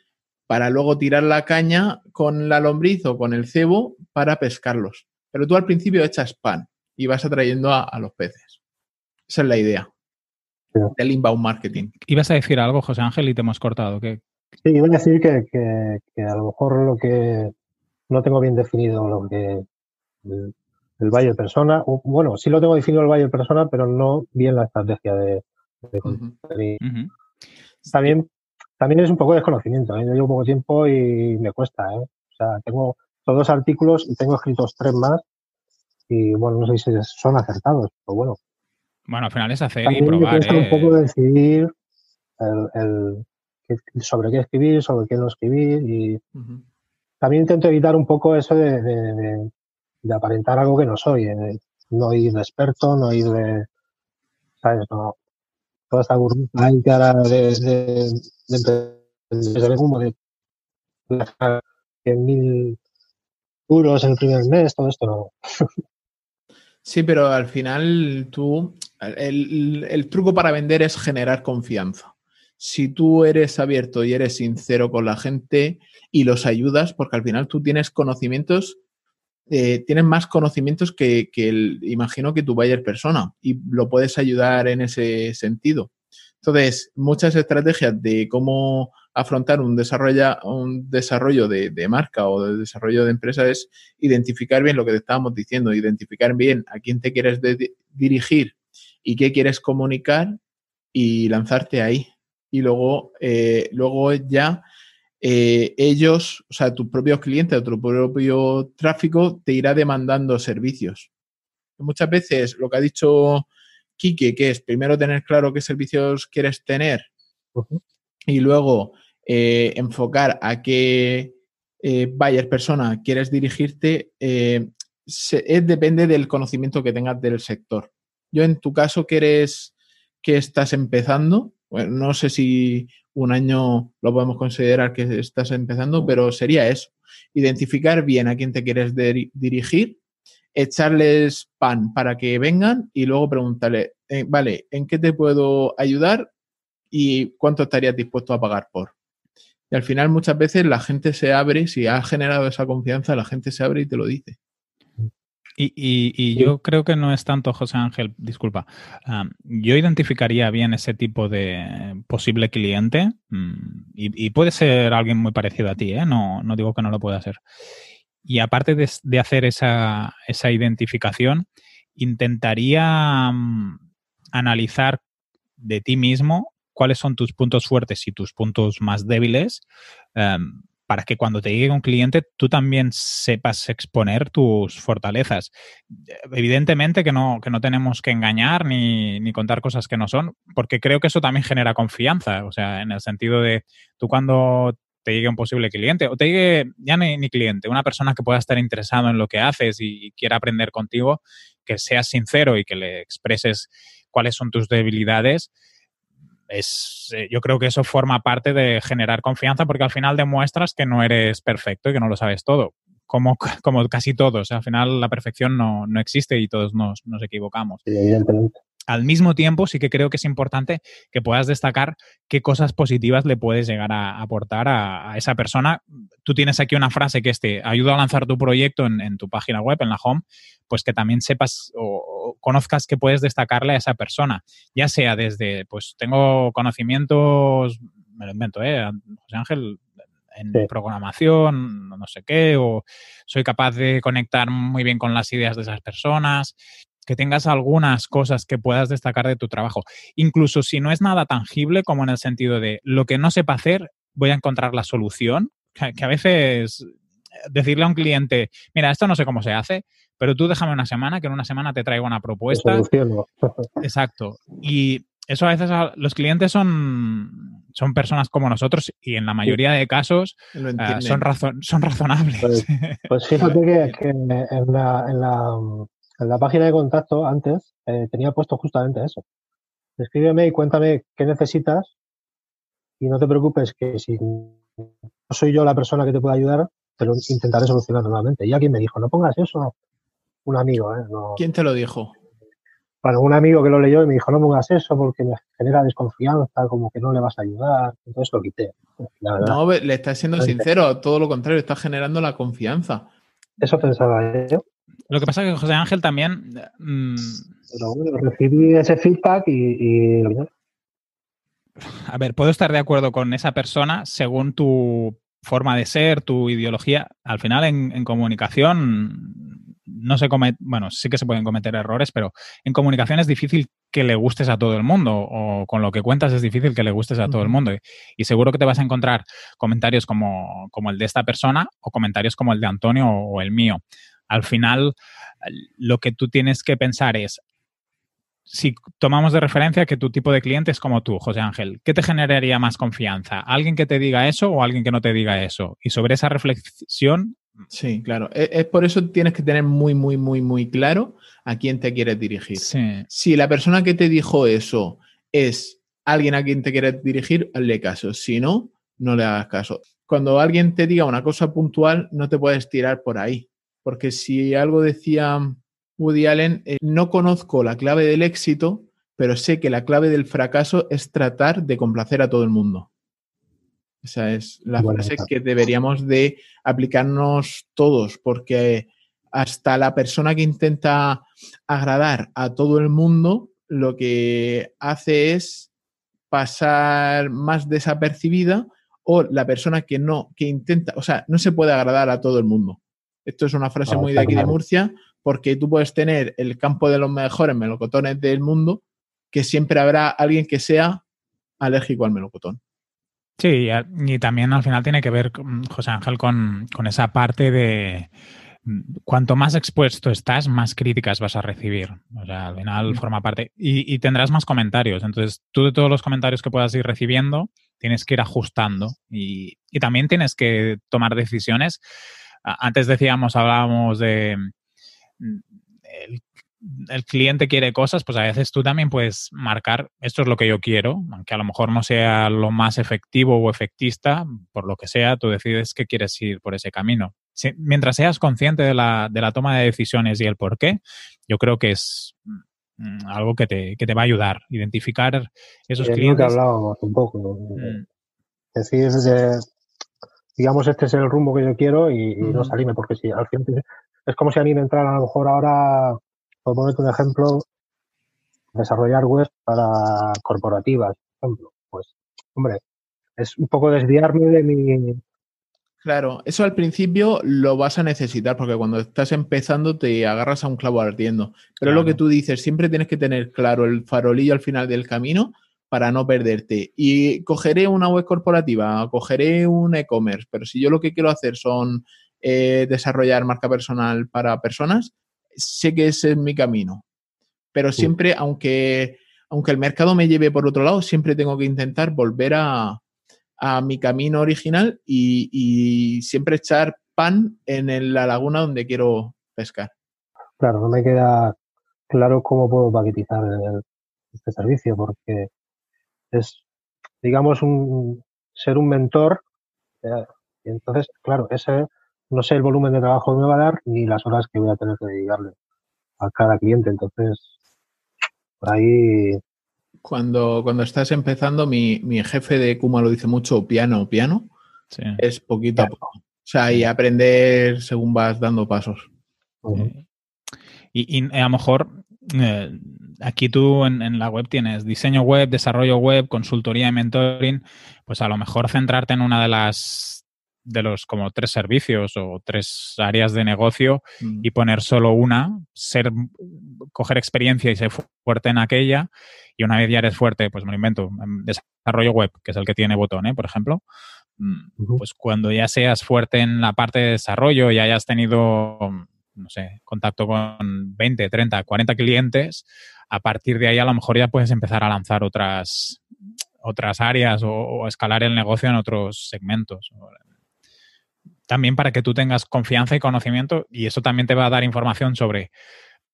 para luego tirar la caña con la lombriz o con el cebo para pescarlos. Pero tú al principio echas pan y vas atrayendo a, a los peces. Esa es la idea sí. del inbound marketing. ¿Ibas a decir algo, José Ángel, y te hemos cortado? ¿Qué? Sí, iba a decir que, que, que, a lo mejor lo que no tengo bien definido lo que el buyer persona, o, bueno, sí lo tengo definido el buyer persona, pero no bien la estrategia de, También, también es un poco de desconocimiento. ¿eh? Yo llevo poco tiempo y me cuesta. ¿eh? O sea, tengo todos los artículos y tengo escritos tres más y bueno, no sé si son acertados, pero bueno. Bueno, al final es hacer y probar. Me un poco decidir el, sobre qué escribir, sobre qué no escribir y también intento evitar un poco eso de, aparentar algo que no soy, eh, no ir de experto, no ir de, ¿sabes? No, toda esta burbuja ahí que ahora de, de, de, de, de mil euros en el primer mes, todo esto no. Sí, pero al final tú, el, el, truco para vender es generar confianza. Si tú eres abierto y eres sincero con la gente y los ayudas, porque al final tú tienes conocimientos, eh, tienes más conocimientos que, el, imagino que tu buyer persona y lo puedes ayudar en ese sentido. Entonces, muchas estrategias de cómo afrontar un desarrollo, un desarrollo de, marca o de desarrollo de empresa es identificar bien lo que te estábamos diciendo, identificar bien a quién te quieres dirigir y qué quieres comunicar y lanzarte ahí. Y luego, eh, luego ya eh, ellos, o sea, tu propio cliente o tu propio tráfico te irá demandando servicios. Muchas veces lo que ha dicho Quique, que es primero tener claro qué servicios quieres tener y luego eh, enfocar a qué eh, buyer persona quieres dirigirte, depende del conocimiento que tengas del sector. Yo en tu caso que eres que estás empezando, no sé si un año lo podemos considerar que estás empezando, pero sería eso, identificar bien a quién te quieres dirigir, echarles pan para que vengan y luego preguntarle, vale, ¿en qué te puedo ayudar y cuánto estarías dispuesto a pagar por? Y al final muchas veces la gente se abre, si ha generado esa confianza, la gente se abre y te lo dice. Y, yo creo que no es tanto, José Ángel, disculpa, yo identificaría bien ese tipo de posible cliente mm, y, puede ser alguien muy parecido a ti, ¿eh? no, no, digo que no lo pueda hacer. Y aparte de, hacer esa, esa, identificación, intentaría mm, analizar de ti mismo cuáles son tus puntos fuertes y tus puntos más débiles em, para que cuando te llegue un cliente tú también sepas exponer tus fortalezas. Evidentemente que no, que no tenemos que engañar ni, ni, contar cosas que no son, porque creo que eso también genera confianza, o sea, en el sentido de tú cuando te llegue un posible cliente o te llegue ya ni, cliente, una persona que pueda estar interesado en lo que haces y, y quiera aprender contigo, que seas sincero y que le expreses cuáles son tus debilidades, es, eh, yo creo que eso forma parte de generar confianza porque al final demuestras que no eres perfecto y que no lo sabes todo. Como, como casi todos. Al final la perfección no, no existe y todos nos, nos equivocamos. Sí, evidentemente al mismo tiempo sí que creo que es importante que puedas destacar qué cosas positivas le puedes llegar a aportar a, esa persona. Tú tienes aquí una frase que este ayuda a lanzar tu proyecto en, tu página web, en la home, pues que también sepas o, conozcas que puedes destacarle a esa persona, ya sea desde, pues tengo conocimientos, me lo invento, ¿eh? José Ángel, en programación, no sé qué, o soy capaz de conectar muy bien con las ideas de esas personas que tengas algunas cosas que puedas destacar de tu trabajo. Incluso si no es nada tangible, como en el sentido de lo que no sepa hacer, voy a encontrar la solución. Que a veces decirle a un cliente, mira, esto no sé cómo se hace, pero tú déjame una semana, que en una semana te traigo una propuesta. Exacto. Y eso a veces los clientes son, son personas como nosotros y en la mayoría de casos eh, son, son razonables. Pues, pues fíjate que, en, la, en la página de contacto antes eh, tenía puesto justamente eso. Escríbeme y cuéntame qué necesitas y no te preocupes que si no soy yo la persona que te puede ayudar, te lo intentaré solucionar nuevamente. Y alguien me dijo, no pongas eso. Un amigo, ¿eh? ¿Quién te lo dijo? Bueno, un amigo que lo leyó y me dijo, no pongas eso porque me genera desconfianza, como que no le vas a ayudar. Entonces lo quité. no, le estás siendo sincero, todo lo contrario, estás generando la confianza. Eso pensaba yo. Lo que pasa es que José Ángel también. Mm, Pero bueno, recibí ese feedback y, A ver, puedo estar de acuerdo con esa persona según tu forma de ser, tu ideología. Al final, en, comunicación, no se comete, bueno, sí que se pueden cometer errores, pero en comunicación es difícil que le gustes a todo el mundo o con lo que cuentas es difícil que le gustes a todo el mundo. Y, seguro que te vas a encontrar comentarios como, como, el de esta persona o comentarios como el de Antonio o, el mío. Al final, lo que tú tienes que pensar es, si tomamos de referencia que tu tipo de cliente es como tú, José Ángel, ¿qué te generaría más confianza? ¿Alguien que te diga eso o alguien que no te diga eso? Y sobre esa reflexión... Sí, claro. Es, es por eso tienes que tener muy, muy, muy, muy claro a quién te quieres dirigir. Si la persona que te dijo eso es alguien a quien te quieres dirigir, hazle caso. Si no, no le hagas caso. Cuando alguien te diga una cosa puntual, no te puedes tirar por ahí. Porque si algo decía Woody Allen, eh, no conozco la clave del éxito, pero sé que la clave del fracaso es tratar de complacer a todo el mundo. Esa es la frase que deberíamos de aplicarnos todos, porque hasta la persona que intenta agradar a todo el mundo, lo que hace es pasar más desapercibida o la persona que no, que intenta, o sea, no se puede agradar a todo el mundo. Esto es una frase ah, muy de aquí de Murcia, porque tú puedes tener el campo de los mejores melocotones del mundo, que siempre habrá alguien que sea alérgico al melocotón. Sí, y también al final tiene que ver, José Ángel, con esa parte de, cuanto más expuesto estás, más críticas vas a recibir. O sea, al final mm. forma parte. Y, tendrás más comentarios. Entonces, tú de todos los comentarios que puedas ir recibiendo, tienes que ir ajustando. Y, también tienes que tomar decisiones. Antes decíamos, hablábamos de. El, cliente quiere cosas, pues a veces tú también puedes marcar, esto es lo que yo quiero, aunque a lo mejor no sea lo más efectivo o efectista, por lo que sea, tú decides que quieres ir por ese camino mientras seas consciente de la, de la, toma de decisiones y el por qué, yo creo que es mm, algo que te, que te va a ayudar. Identificar esos clientes. Es lo que hablábamos un poco. Mm. Decir, digamos, este es el rumbo que yo quiero y, no salirme, porque si al final es como si a mí me entrara a lo mejor ahora, por ponerte un ejemplo, desarrollar web para corporativas, por ejemplo. Pues, hombre, es un poco desviarme de mi, Claro, eso al principio lo vas a necesitar porque cuando estás empezando te agarras a un clavo ardiendo. Pero lo que tú dices, siempre tienes que tener claro el farolillo al final del camino para no perderte. Y cogeré una web corporativa, cogeré un e-commerce, pero si yo lo que quiero hacer son eh, desarrollar marca personal para personas, sé que ese es mi camino. Pero siempre, aunque, aunque el mercado me lleve por otro lado, siempre tengo que intentar volver a, a mi camino original y, siempre echar pan en la laguna donde quiero pescar. Claro, no me queda claro cómo puedo paquetizar este servicio, porque es, digamos, un, ser un mentor. Eh, y entonces, claro, ese no sé el volumen de trabajo que me va a dar ni las horas que voy a tener que dedicarle a cada cliente. Entonces, por ahí cuando, cuando estás empezando, mi, jefe de Kuma lo dice mucho, piano, piano, es poquito a poco. O sea, y aprender según vas dando pasos. Y, a lo mejor eh, aquí tú en, en, la web tienes diseño web, desarrollo web, consultoría y mentoring, pues a lo mejor centrarte en una de las de los como tres servicios o tres áreas de negocio mm. y poner solo una, ser, coger experiencia y ser fuerte en aquella y una vez ya eres fuerte, pues me lo invento, desarrollo web, que es el que tiene botón, ¿eh? por ejemplo, mm, pues cuando ya seas fuerte en la parte de desarrollo y hayas tenido, no sé, contacto con 20, 30, 40 clientes, a partir de ahí a lo mejor ya puedes empezar a lanzar otras otras áreas o, o escalar el negocio en otros segmentos también para que tú tengas confianza y conocimiento y eso también te va a dar información sobre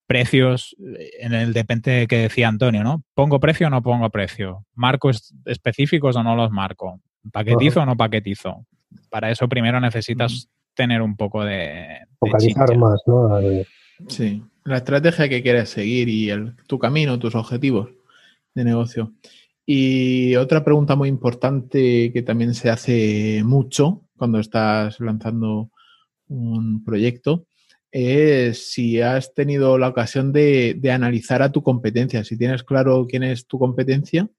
precios eh, en el depende que decía Antonio, ¿no? ¿Pongo precio o no pongo precio? ¿Marcos específicos o no los marco? ¿Paquetizo o no paquetizo? Para eso primero necesitas tener un poco de... Focalizar más, ¿no? Sí, la estrategia que quieres seguir y el, tu camino, tus objetivos de negocio. Y otra pregunta muy importante que también se hace mucho cuando estás lanzando un proyecto es si has tenido la ocasión de, analizar a tu competencia, si tienes claro quién es tu competencia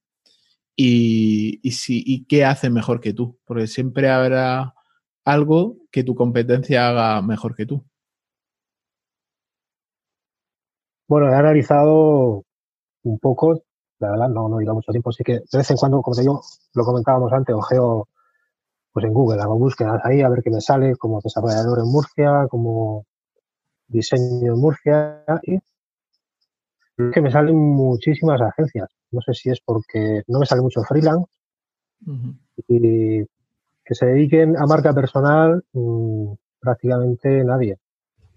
y qué hace mejor que tú, porque siempre habrá algo que tu competencia haga mejor que tú. Bueno, he analizado un poco, la verdad, no, no he ido mucho tiempo, así que de vez en cuando, como te digo, lo comentábamos antes, ojeo pues en Google, hago búsquedas ahí a ver qué me sale como desarrollador en Murcia, como diseño en Murcia y que me salen muchísimas agencias. No sé si es porque no me sale mucho freelance y que se dediquen a marca personal mm, prácticamente nadie.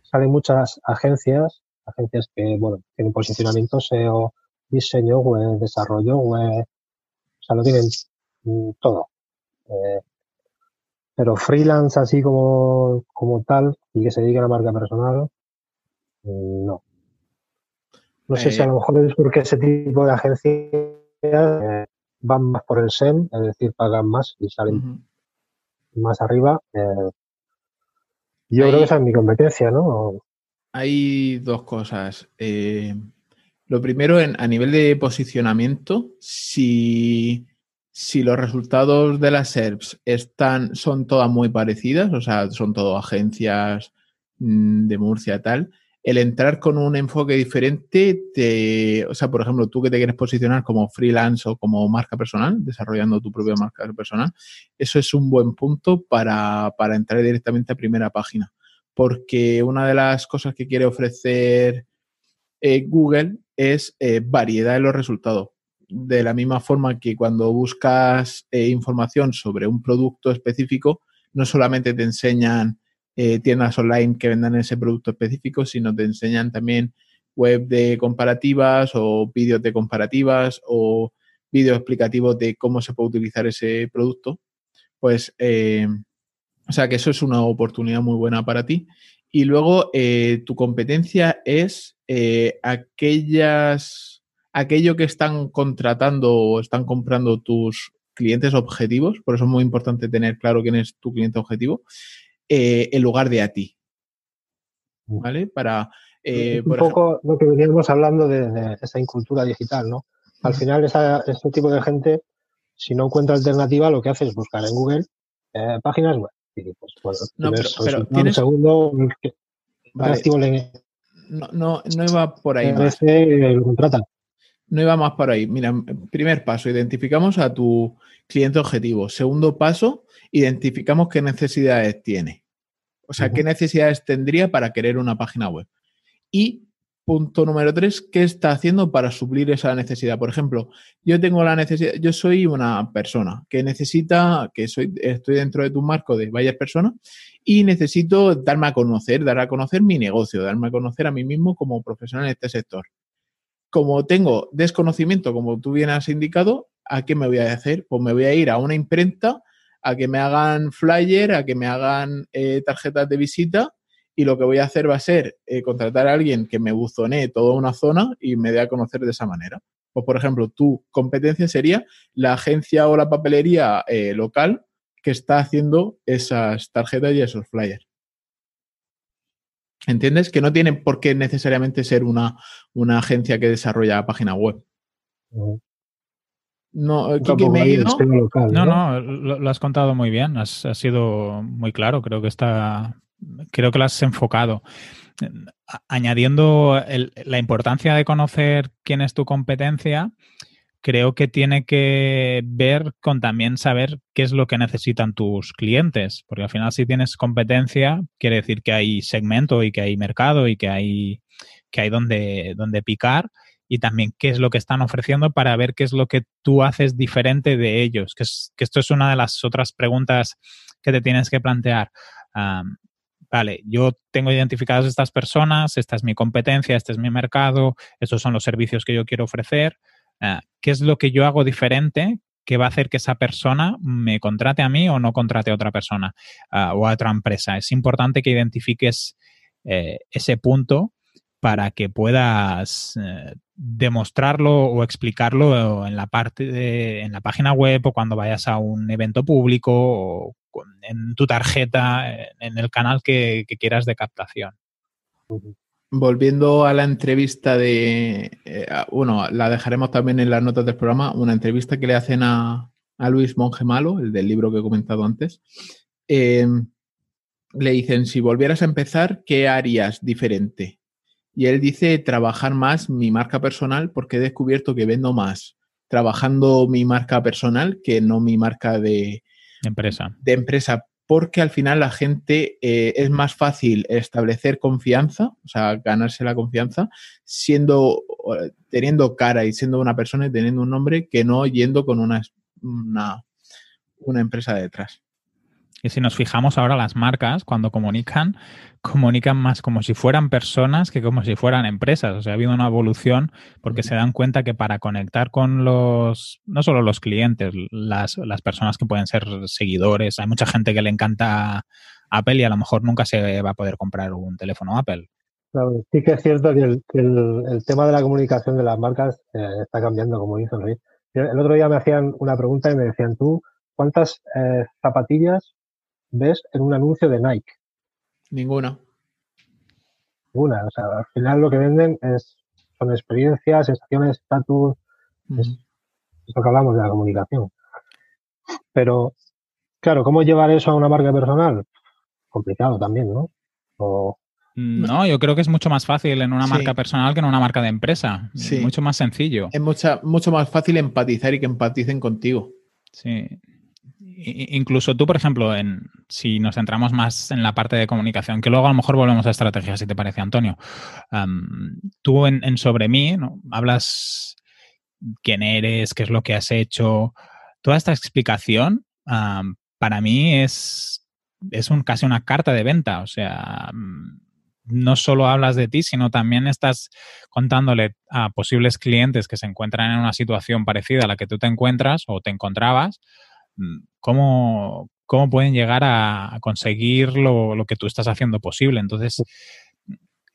Salen muchas agencias, agencias que, bueno, tienen posicionamiento SEO, diseño web, desarrollo web, o sea, lo tienen mm, todo. Eh, pero freelance así como, como tal y que se dediquen a marca personal, mm, no. No sé si a lo eh, mejor es porque ese tipo de agencias eh, van más por el SEM, es decir, pagan más y salen más arriba. Eh, yo creo que esa es mi competencia, ¿no? Hay dos cosas. lo primero, en, a nivel de posicionamiento, si, si los resultados de las SERPs están, son todas muy parecidas, o sea, son todo agencias mm, de Murcia tal, el entrar con un enfoque diferente, te, o sea, por ejemplo, tú que te quieres posicionar como freelance o como marca personal, desarrollando tu propia marca personal, eso es un buen punto para, entrar directamente a primera página. Porque una de las cosas que quiere ofrecer eh, Google es eh, variedad en los resultados. De la misma forma que cuando buscas eh, información sobre un producto específico, no solamente te enseñan eh, tiendas online que vendan ese producto específico, sino te enseñan también web de comparativas o vídeos de comparativas o vídeos explicativos de cómo se puede utilizar ese producto. Pues, eh, o sea que eso es una oportunidad muy buena para ti. Y luego tu competencia es aquellas, aquello que están contratando o están comprando tus clientes objetivos, por eso es muy importante tener claro quién es tu cliente objetivo, eh, en lugar de a ti. ¿Vale? Para. Eh, un poco lo que veníamos hablando de, esa incultura digital, ¿no? Al final, este tipo de gente, si no encuentra alternativa, lo que hace es buscar en Google eh, páginas web. pues, bueno, no, pero, tienes... un segundo. no, no, no iba por ahí. Más. Lo contrata. No iba más por ahí. Mira, primer paso, identificamos a tu cliente objetivo. Segundo paso, identificamos qué necesidades tiene. O sea, qué necesidades tendría para querer una página web. Y punto número tres, ¿qué está haciendo para suplir esa necesidad? Por ejemplo, yo tengo la necesidad, yo soy una persona que necesita, que soy, estoy dentro de tu marco de varias personas y necesito darme a conocer, dar a conocer mi negocio, darme a conocer a mí mismo como profesional en este sector. Como tengo desconocimiento, como tú bien has indicado, ¿a qué me voy a hacer? Pues me voy a ir a una imprenta a que me hagan flyer, a que me hagan eh, tarjetas de visita y lo que voy a hacer va a ser eh, contratar a alguien que me buzonee toda una zona y me dé a conocer de esa manera. Pues, por ejemplo, tu competencia sería la agencia o la papelería eh, local que está haciendo esas tarjetas y esos flyers. ¿Entiendes? Que no tiene por qué necesariamente ser una, una agencia que desarrolla página web. No, No, no, lo, has contado muy bien, has, sido muy claro, creo que está, creo que lo has enfocado. Añadiendo la importancia de conocer quién es tu competencia, creo que tiene que ver con también saber qué es lo que necesitan tus clientes, porque al final si tienes competencia, quiere decir que hay segmento y que hay mercado y que hay, que hay donde, donde picar y también qué es lo que están ofreciendo para ver qué es lo que tú haces diferente de ellos, que, esto es una de las otras preguntas que te tienes que plantear. vale, yo tengo identificadas estas personas, esta es mi competencia, este es mi mercado, estos son los servicios que yo quiero ofrecer. Ah, ¿Qué es lo que yo hago diferente que va a hacer que esa persona me contrate a mí o no contrate a otra persona ah, o a otra empresa? Es importante que identifiques eh, ese punto para que puedas eh, demostrarlo o explicarlo en la parte de, en la página web o cuando vayas a un evento público o en tu tarjeta, en el canal que, quieras de captación. Volviendo a la entrevista de, eh, bueno, la dejaremos también en las notas del programa, una entrevista que le hacen a, Luis Monge Malo, el del libro que he comentado antes. Eh, le dicen, si volvieras a empezar, ¿qué harías diferente? Y él dice trabajar más mi marca personal porque he descubierto que vendo más trabajando mi marca personal que no mi marca de empresa. De empresa porque al final la gente eh, es más fácil establecer confianza, o sea, ganarse la confianza, siendo, teniendo cara y siendo una persona y teniendo un nombre que no yendo con una, una, una empresa detrás. Y si nos fijamos ahora, las marcas, cuando comunican, comunican más como si fueran personas que como si fueran empresas. O sea, ha habido una evolución porque se dan cuenta que para conectar con los, no solo los clientes, las, las personas que pueden ser seguidores, hay mucha gente que le encanta Apple y a lo mejor nunca se va a poder comprar un teléfono Apple. Claro, sí que es cierto que el, el, tema de la comunicación de las marcas eh, está cambiando, como dice Luis. El otro día me hacían una pregunta y me decían, ¿tú cuántas eh, zapatillas ves en un anuncio de Nike? Ninguna. Ninguna. O sea, al final lo que venden es son experiencias, sensaciones, estatus. Es, lo que hablamos de la comunicación. Pero, claro, ¿cómo llevar eso a una marca personal? Complicado también, ¿no? No, yo creo que es mucho más fácil en una marca personal que en una marca de empresa. Sí. Mucho más sencillo. Es mucha, mucho más fácil empatizar y que empaticen contigo. Sí incluso tú, por ejemplo, en, si nos centramos más en la parte de comunicación, que luego a lo mejor volvemos a estrategia, si te parece, Antonio. tú en, Sobre mí ¿no? hablas quién eres, qué es lo que has hecho. Toda esta explicación para mí es, es un, casi una carta de venta. O sea, no solo hablas de ti, sino también estás contándole a posibles clientes que se encuentran en una situación parecida a la que tú te encuentras o te encontrabas cómo, cómo pueden llegar a, conseguir lo, que tú estás haciendo posible. Entonces,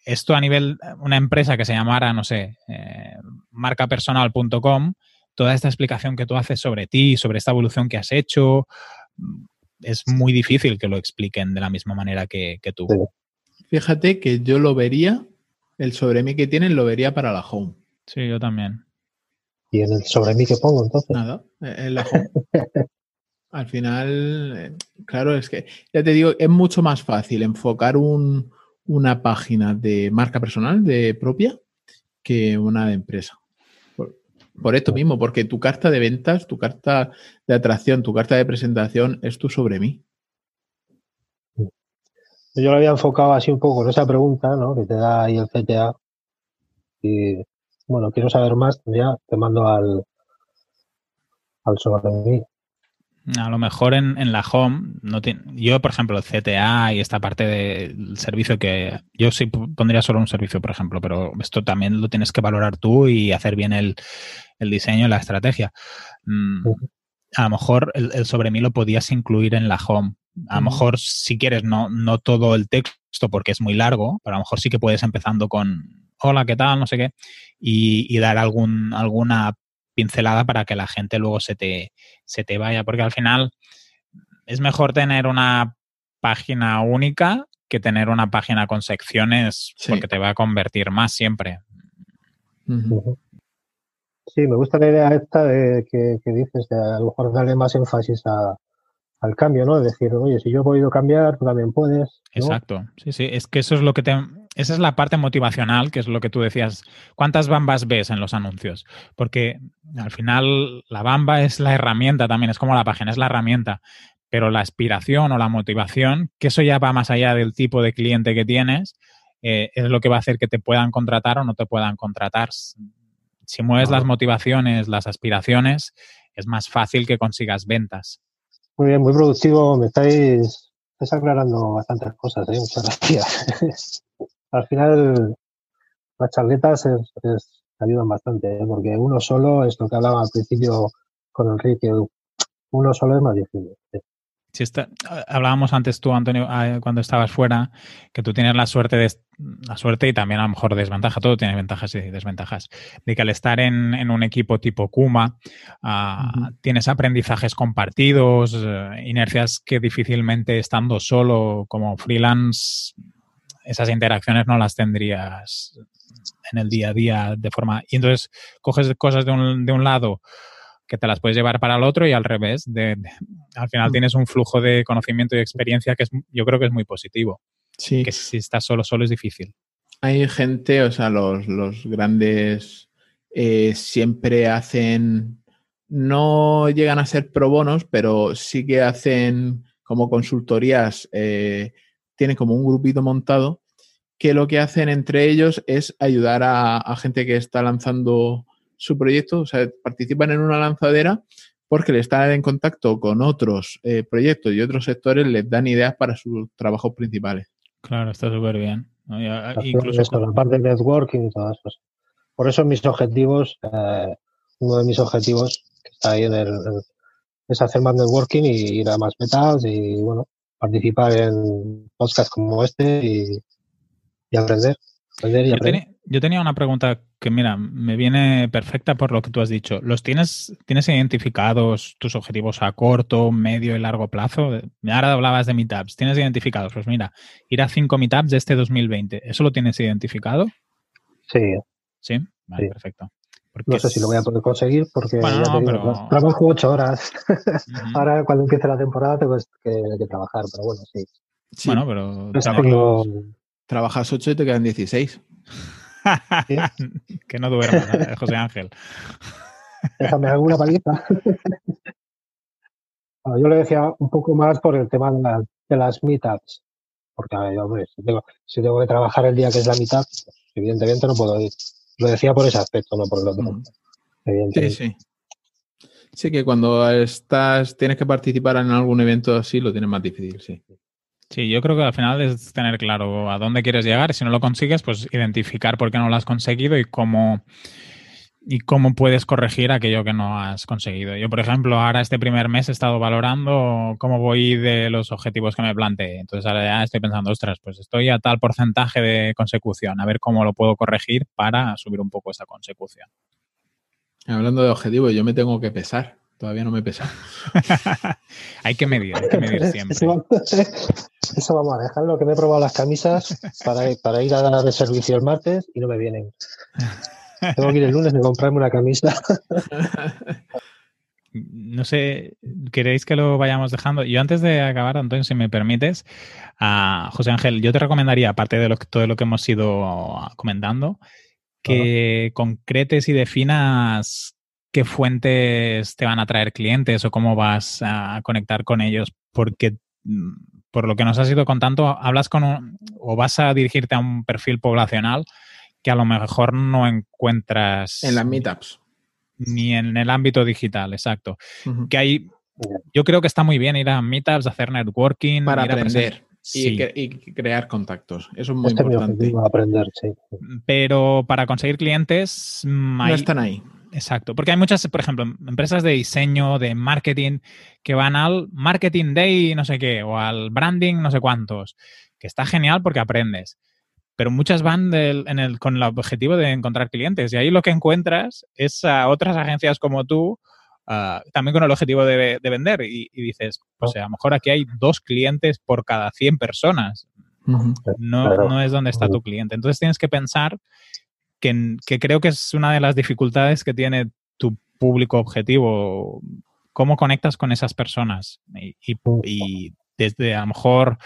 esto a nivel, una empresa que se llamara, no sé, eh, marcapersonal.com, toda esta explicación que tú haces sobre ti, sobre esta evolución que has hecho, mm, es muy difícil que lo expliquen de la misma manera que, tú. Fíjate que yo lo vería, el sobre mí que tienen lo vería para la home. Sí, yo también. ¿Y el sobre mí que pongo entonces? Nada, en la home. Al final, eh, claro, es que, ya te digo, es mucho más fácil enfocar una página de marca personal, de propia, que una de empresa. Por, esto mismo, porque tu carta de ventas, tu carta de atracción, tu carta de presentación es tú sobre mí. Yo lo había enfocado así un poco en esa pregunta, ¿no? Que te da ahí el CTA. Y bueno, quiero saber más, ya te mando al, al sobre mí. A lo mejor en, la home, no yo por ejemplo, el CTA y esta parte del servicio que yo sí pondría solo un servicio, por ejemplo, pero esto también lo tienes que valorar tú y hacer bien el, diseño y la estrategia. Mm, a lo mejor el, sobre mí lo podías incluir en la home. A lo mejor si quieres no, no todo el texto porque es muy largo, pero a lo mejor sí que puedes empezando con hola, ¿qué tal? No sé qué, y, y dar algún, alguna pincelada para que la gente luego se te, se te vaya, porque al final es mejor tener una página única que tener una página con secciones porque te va a convertir más siempre. Sí, me gusta la idea esta de que, dices, de a lo mejor darle más énfasis al cambio, ¿no? Es decir, oye, si yo he podido cambiar, tú también puedes. Exacto, sí, sí, es que eso es lo que te, esa es la parte motivacional, que es lo que tú decías. ¿Cuántas bambas ves en los anuncios? Porque al final la bamba es la herramienta también, es como la página, es la herramienta. Pero la aspiración o la motivación, que eso ya va más allá del tipo de cliente que tienes, eh, es lo que va a hacer que te puedan contratar o no te puedan contratar. Si mueves las motivaciones, las aspiraciones, es más fácil que consigas ventas. Muy bien, muy productivo. Me estáis, aclarando bastantes cosas. ¿eh? Muchas gracias. al final las charletas es, ayudan bastante, ¿eh? porque uno solo, es lo que hablaba al principio con Enrique, uno solo es más difícil. Si está, hablábamos antes tú, Antonio, ah, cuando estabas fuera, que tú tienes la suerte de la suerte y también a lo mejor desventaja, todo tiene ventajas y desventajas, de que al estar en, un equipo tipo Kuma, ah, tienes aprendizajes compartidos, eh, inercias que difícilmente estando solo como freelance esas interacciones no las tendrías en el día a día de forma... Y entonces coges cosas de un, de un lado que te las puedes llevar para el otro y al revés. De, al final mm. tienes un flujo de conocimiento y experiencia que es, yo creo que es muy positivo. Sí. Que si estás solo, solo es difícil. Hay gente, o sea, los, grandes eh, siempre hacen, no llegan a ser pro bonos, pero sí que hacen como consultorías, eh, tienen como un grupito montado que lo que hacen entre ellos es ayudar a, gente que está lanzando su proyecto, o sea, participan en una lanzadera porque le están en contacto con otros eh, proyectos y otros sectores, les dan ideas para sus trabajos principales. Claro, está súper bien. incluso la parte de networking y todo eso. Por eso mis objetivos, eh, uno de mis objetivos que está ahí en el, es hacer más networking y ir a más metas y bueno, participar en podcasts como este y, y aprender. yo, Tenía, una pregunta que, mira, me viene perfecta por lo que tú has dicho. ¿Los tienes, tienes identificados tus objetivos a corto, medio y largo plazo? Ahora hablabas de meetups. ¿Tienes identificados? Pues mira, ir a cinco meetups de este 2020. ¿Eso lo tienes identificado? Sí. ¿Sí? Vale, perfecto. No sé si lo voy a poder conseguir porque trabajo ocho horas. Ahora cuando empiece la temporada tengo que, trabajar, pero bueno, sí. Bueno, pero Trabajas 8 y te quedan 16. que no duermas, ¿eh? José Ángel. Déjame alguna paliza. yo le decía un poco más por el tema de, las meetups. Porque, hombre, si tengo, que trabajar el día que es la meetup, evidentemente no puedo ir. Lo decía por ese aspecto, no por el otro. Sí, sí. Sí, que cuando estás, tienes que participar en algún evento así, lo tienes más difícil, sí. Sí, yo creo que al final es tener claro a dónde quieres llegar. Si no lo consigues, pues identificar por qué no lo has conseguido y cómo, y cómo puedes corregir aquello que no has conseguido. Yo, por ejemplo, ahora este primer mes he estado valorando cómo voy de los objetivos que me planteé. Entonces ahora ya estoy pensando, ostras, pues estoy a tal porcentaje de consecución, a ver cómo lo puedo corregir para subir un poco esa consecución. Hablando de objetivos, yo me tengo que pesar. Todavía no me pesa. hay que medir, hay que medir siempre. Eso, vamos a dejarlo, que me he probado las camisas para, para ir a dar de servicio el martes y no me vienen. Tengo que ir el lunes y comprarme una camisa. No sé, ¿queréis que lo vayamos dejando? Yo antes de acabar, Antonio, si me permites, a José Ángel, yo te recomendaría, aparte de todo lo que hemos ido comentando, que concretes y definas qué fuentes te van a traer clientes o cómo vas a conectar con ellos, porque mm, por lo que nos has ido contando, hablas con un, o vas a dirigirte a un perfil poblacional que a lo mejor no encuentras en las meetups ni en el ámbito digital, exacto. Que hay, yo creo que está muy bien ir a meetups, hacer networking para aprender. Y, crear contactos. Eso es muy importante. Aprender, Pero para conseguir clientes. No están ahí. Exacto, porque hay muchas, por ejemplo, empresas de diseño, de marketing, que van al Marketing Day no sé qué, o al branding no sé cuántos, que está genial porque aprendes. Pero muchas van en el, con el objetivo de encontrar clientes y ahí lo que encuentras es a otras agencias como tú, ah, también con el objetivo de, vender y, dices, pues a lo mejor aquí hay dos clientes por cada 100 personas. No, no es donde está tu cliente. Entonces tienes que pensar que, creo que es una de las dificultades que tiene tu público objetivo. ¿Cómo conectas con esas personas? Y, desde a lo mejor,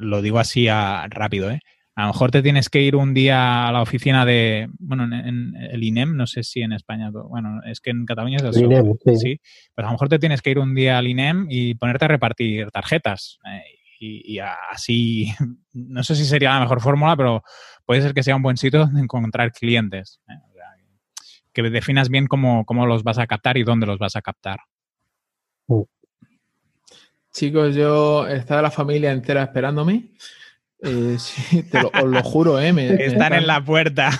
lo digo así a, rápido, ¿eh? A lo mejor te tienes que ir un día a la oficina de, bueno, en, el INEM, no sé si en España, bueno, es que en Cataluña es así. INEM, sí. Pero a lo mejor te tienes que ir un día al INEM y ponerte a repartir tarjetas. Eh, y, así, no sé si sería la mejor fórmula, pero puede ser que sea un buen sitio donde encontrar clientes. ¿eh? que definas bien cómo, los vas a captar y dónde los vas a captar. Uh. Chicos, yo está la familia entera esperándome. Eh, te lo, os lo juro, ¿eh? están, en la puerta.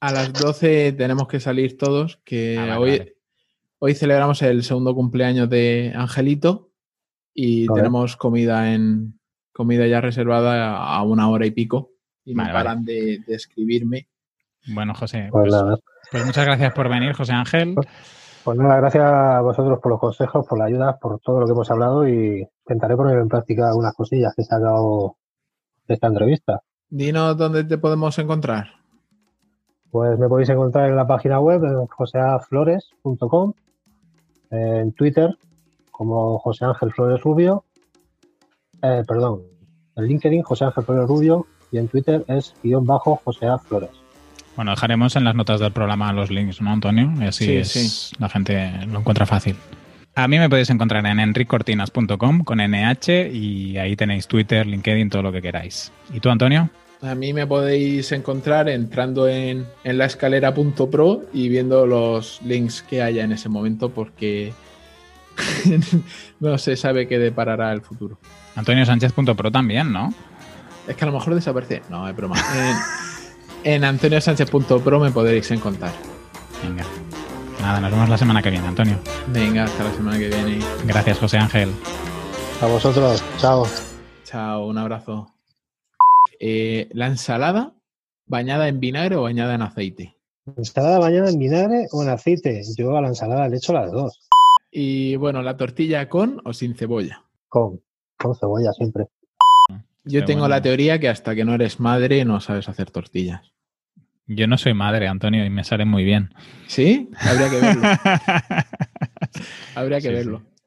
a, las 12 tenemos que salir todos, que ah, hoy, hoy celebramos el segundo cumpleaños de Angelito y tenemos comida en, comida ya reservada a una hora y pico y me paran de, escribirme. Bueno, José, pues, pues, pues, muchas gracias por venir, José Ángel. Pues, pues, nada, gracias a vosotros por los consejos, por la ayuda, por todo lo que hemos hablado y intentaré poner en práctica algunas cosillas que he sacado de esta entrevista. Dinos dónde te podemos encontrar. Pues me podéis encontrar en la página web joseaflores.com, en Twitter como José Ángel Flores Rubio eh, perdón, En LinkedIn, José Ángel Flores Rubio y en Twitter es guion bajo José A. Flores. Bueno, dejaremos en las notas del programa los links, ¿no, Antonio? Y así Sí, es- sí. la gente lo encuentra fácil. A mí me podéis encontrar en enricortinas.com con NH y ahí tenéis Twitter, LinkedIn, todo lo que queráis. ¿Y tú, Antonio? A mí me podéis encontrar entrando en, en laescalera.pro y viendo los links que haya en ese momento porque no se sabe qué deparará el futuro. Antonio Sánchez.pro también, ¿no? Es que a lo mejor desaparece. No, es broma. En, en antoniosánchez.pro me podréis encontrar. Venga. Nada, nos vemos la semana que viene, Antonio. Venga, hasta la semana que viene. Gracias, José Ángel. A vosotros, chao. Chao, un abrazo. Eh, la ensalada, bañada en vinagre o bañada en aceite. ¿Ensalada bañada en vinagre o en aceite? Yo a la ensalada le echo las dos. Y bueno, la tortilla con o sin cebolla. Con, con cebolla siempre. Yo Qué tengo bueno. la teoría que hasta que no eres madre no sabes hacer tortillas. Yo no soy madre, Antonio, y me sale muy bien. ¿Sí? Habría que verlo. Habría que Sí, verlo. sí.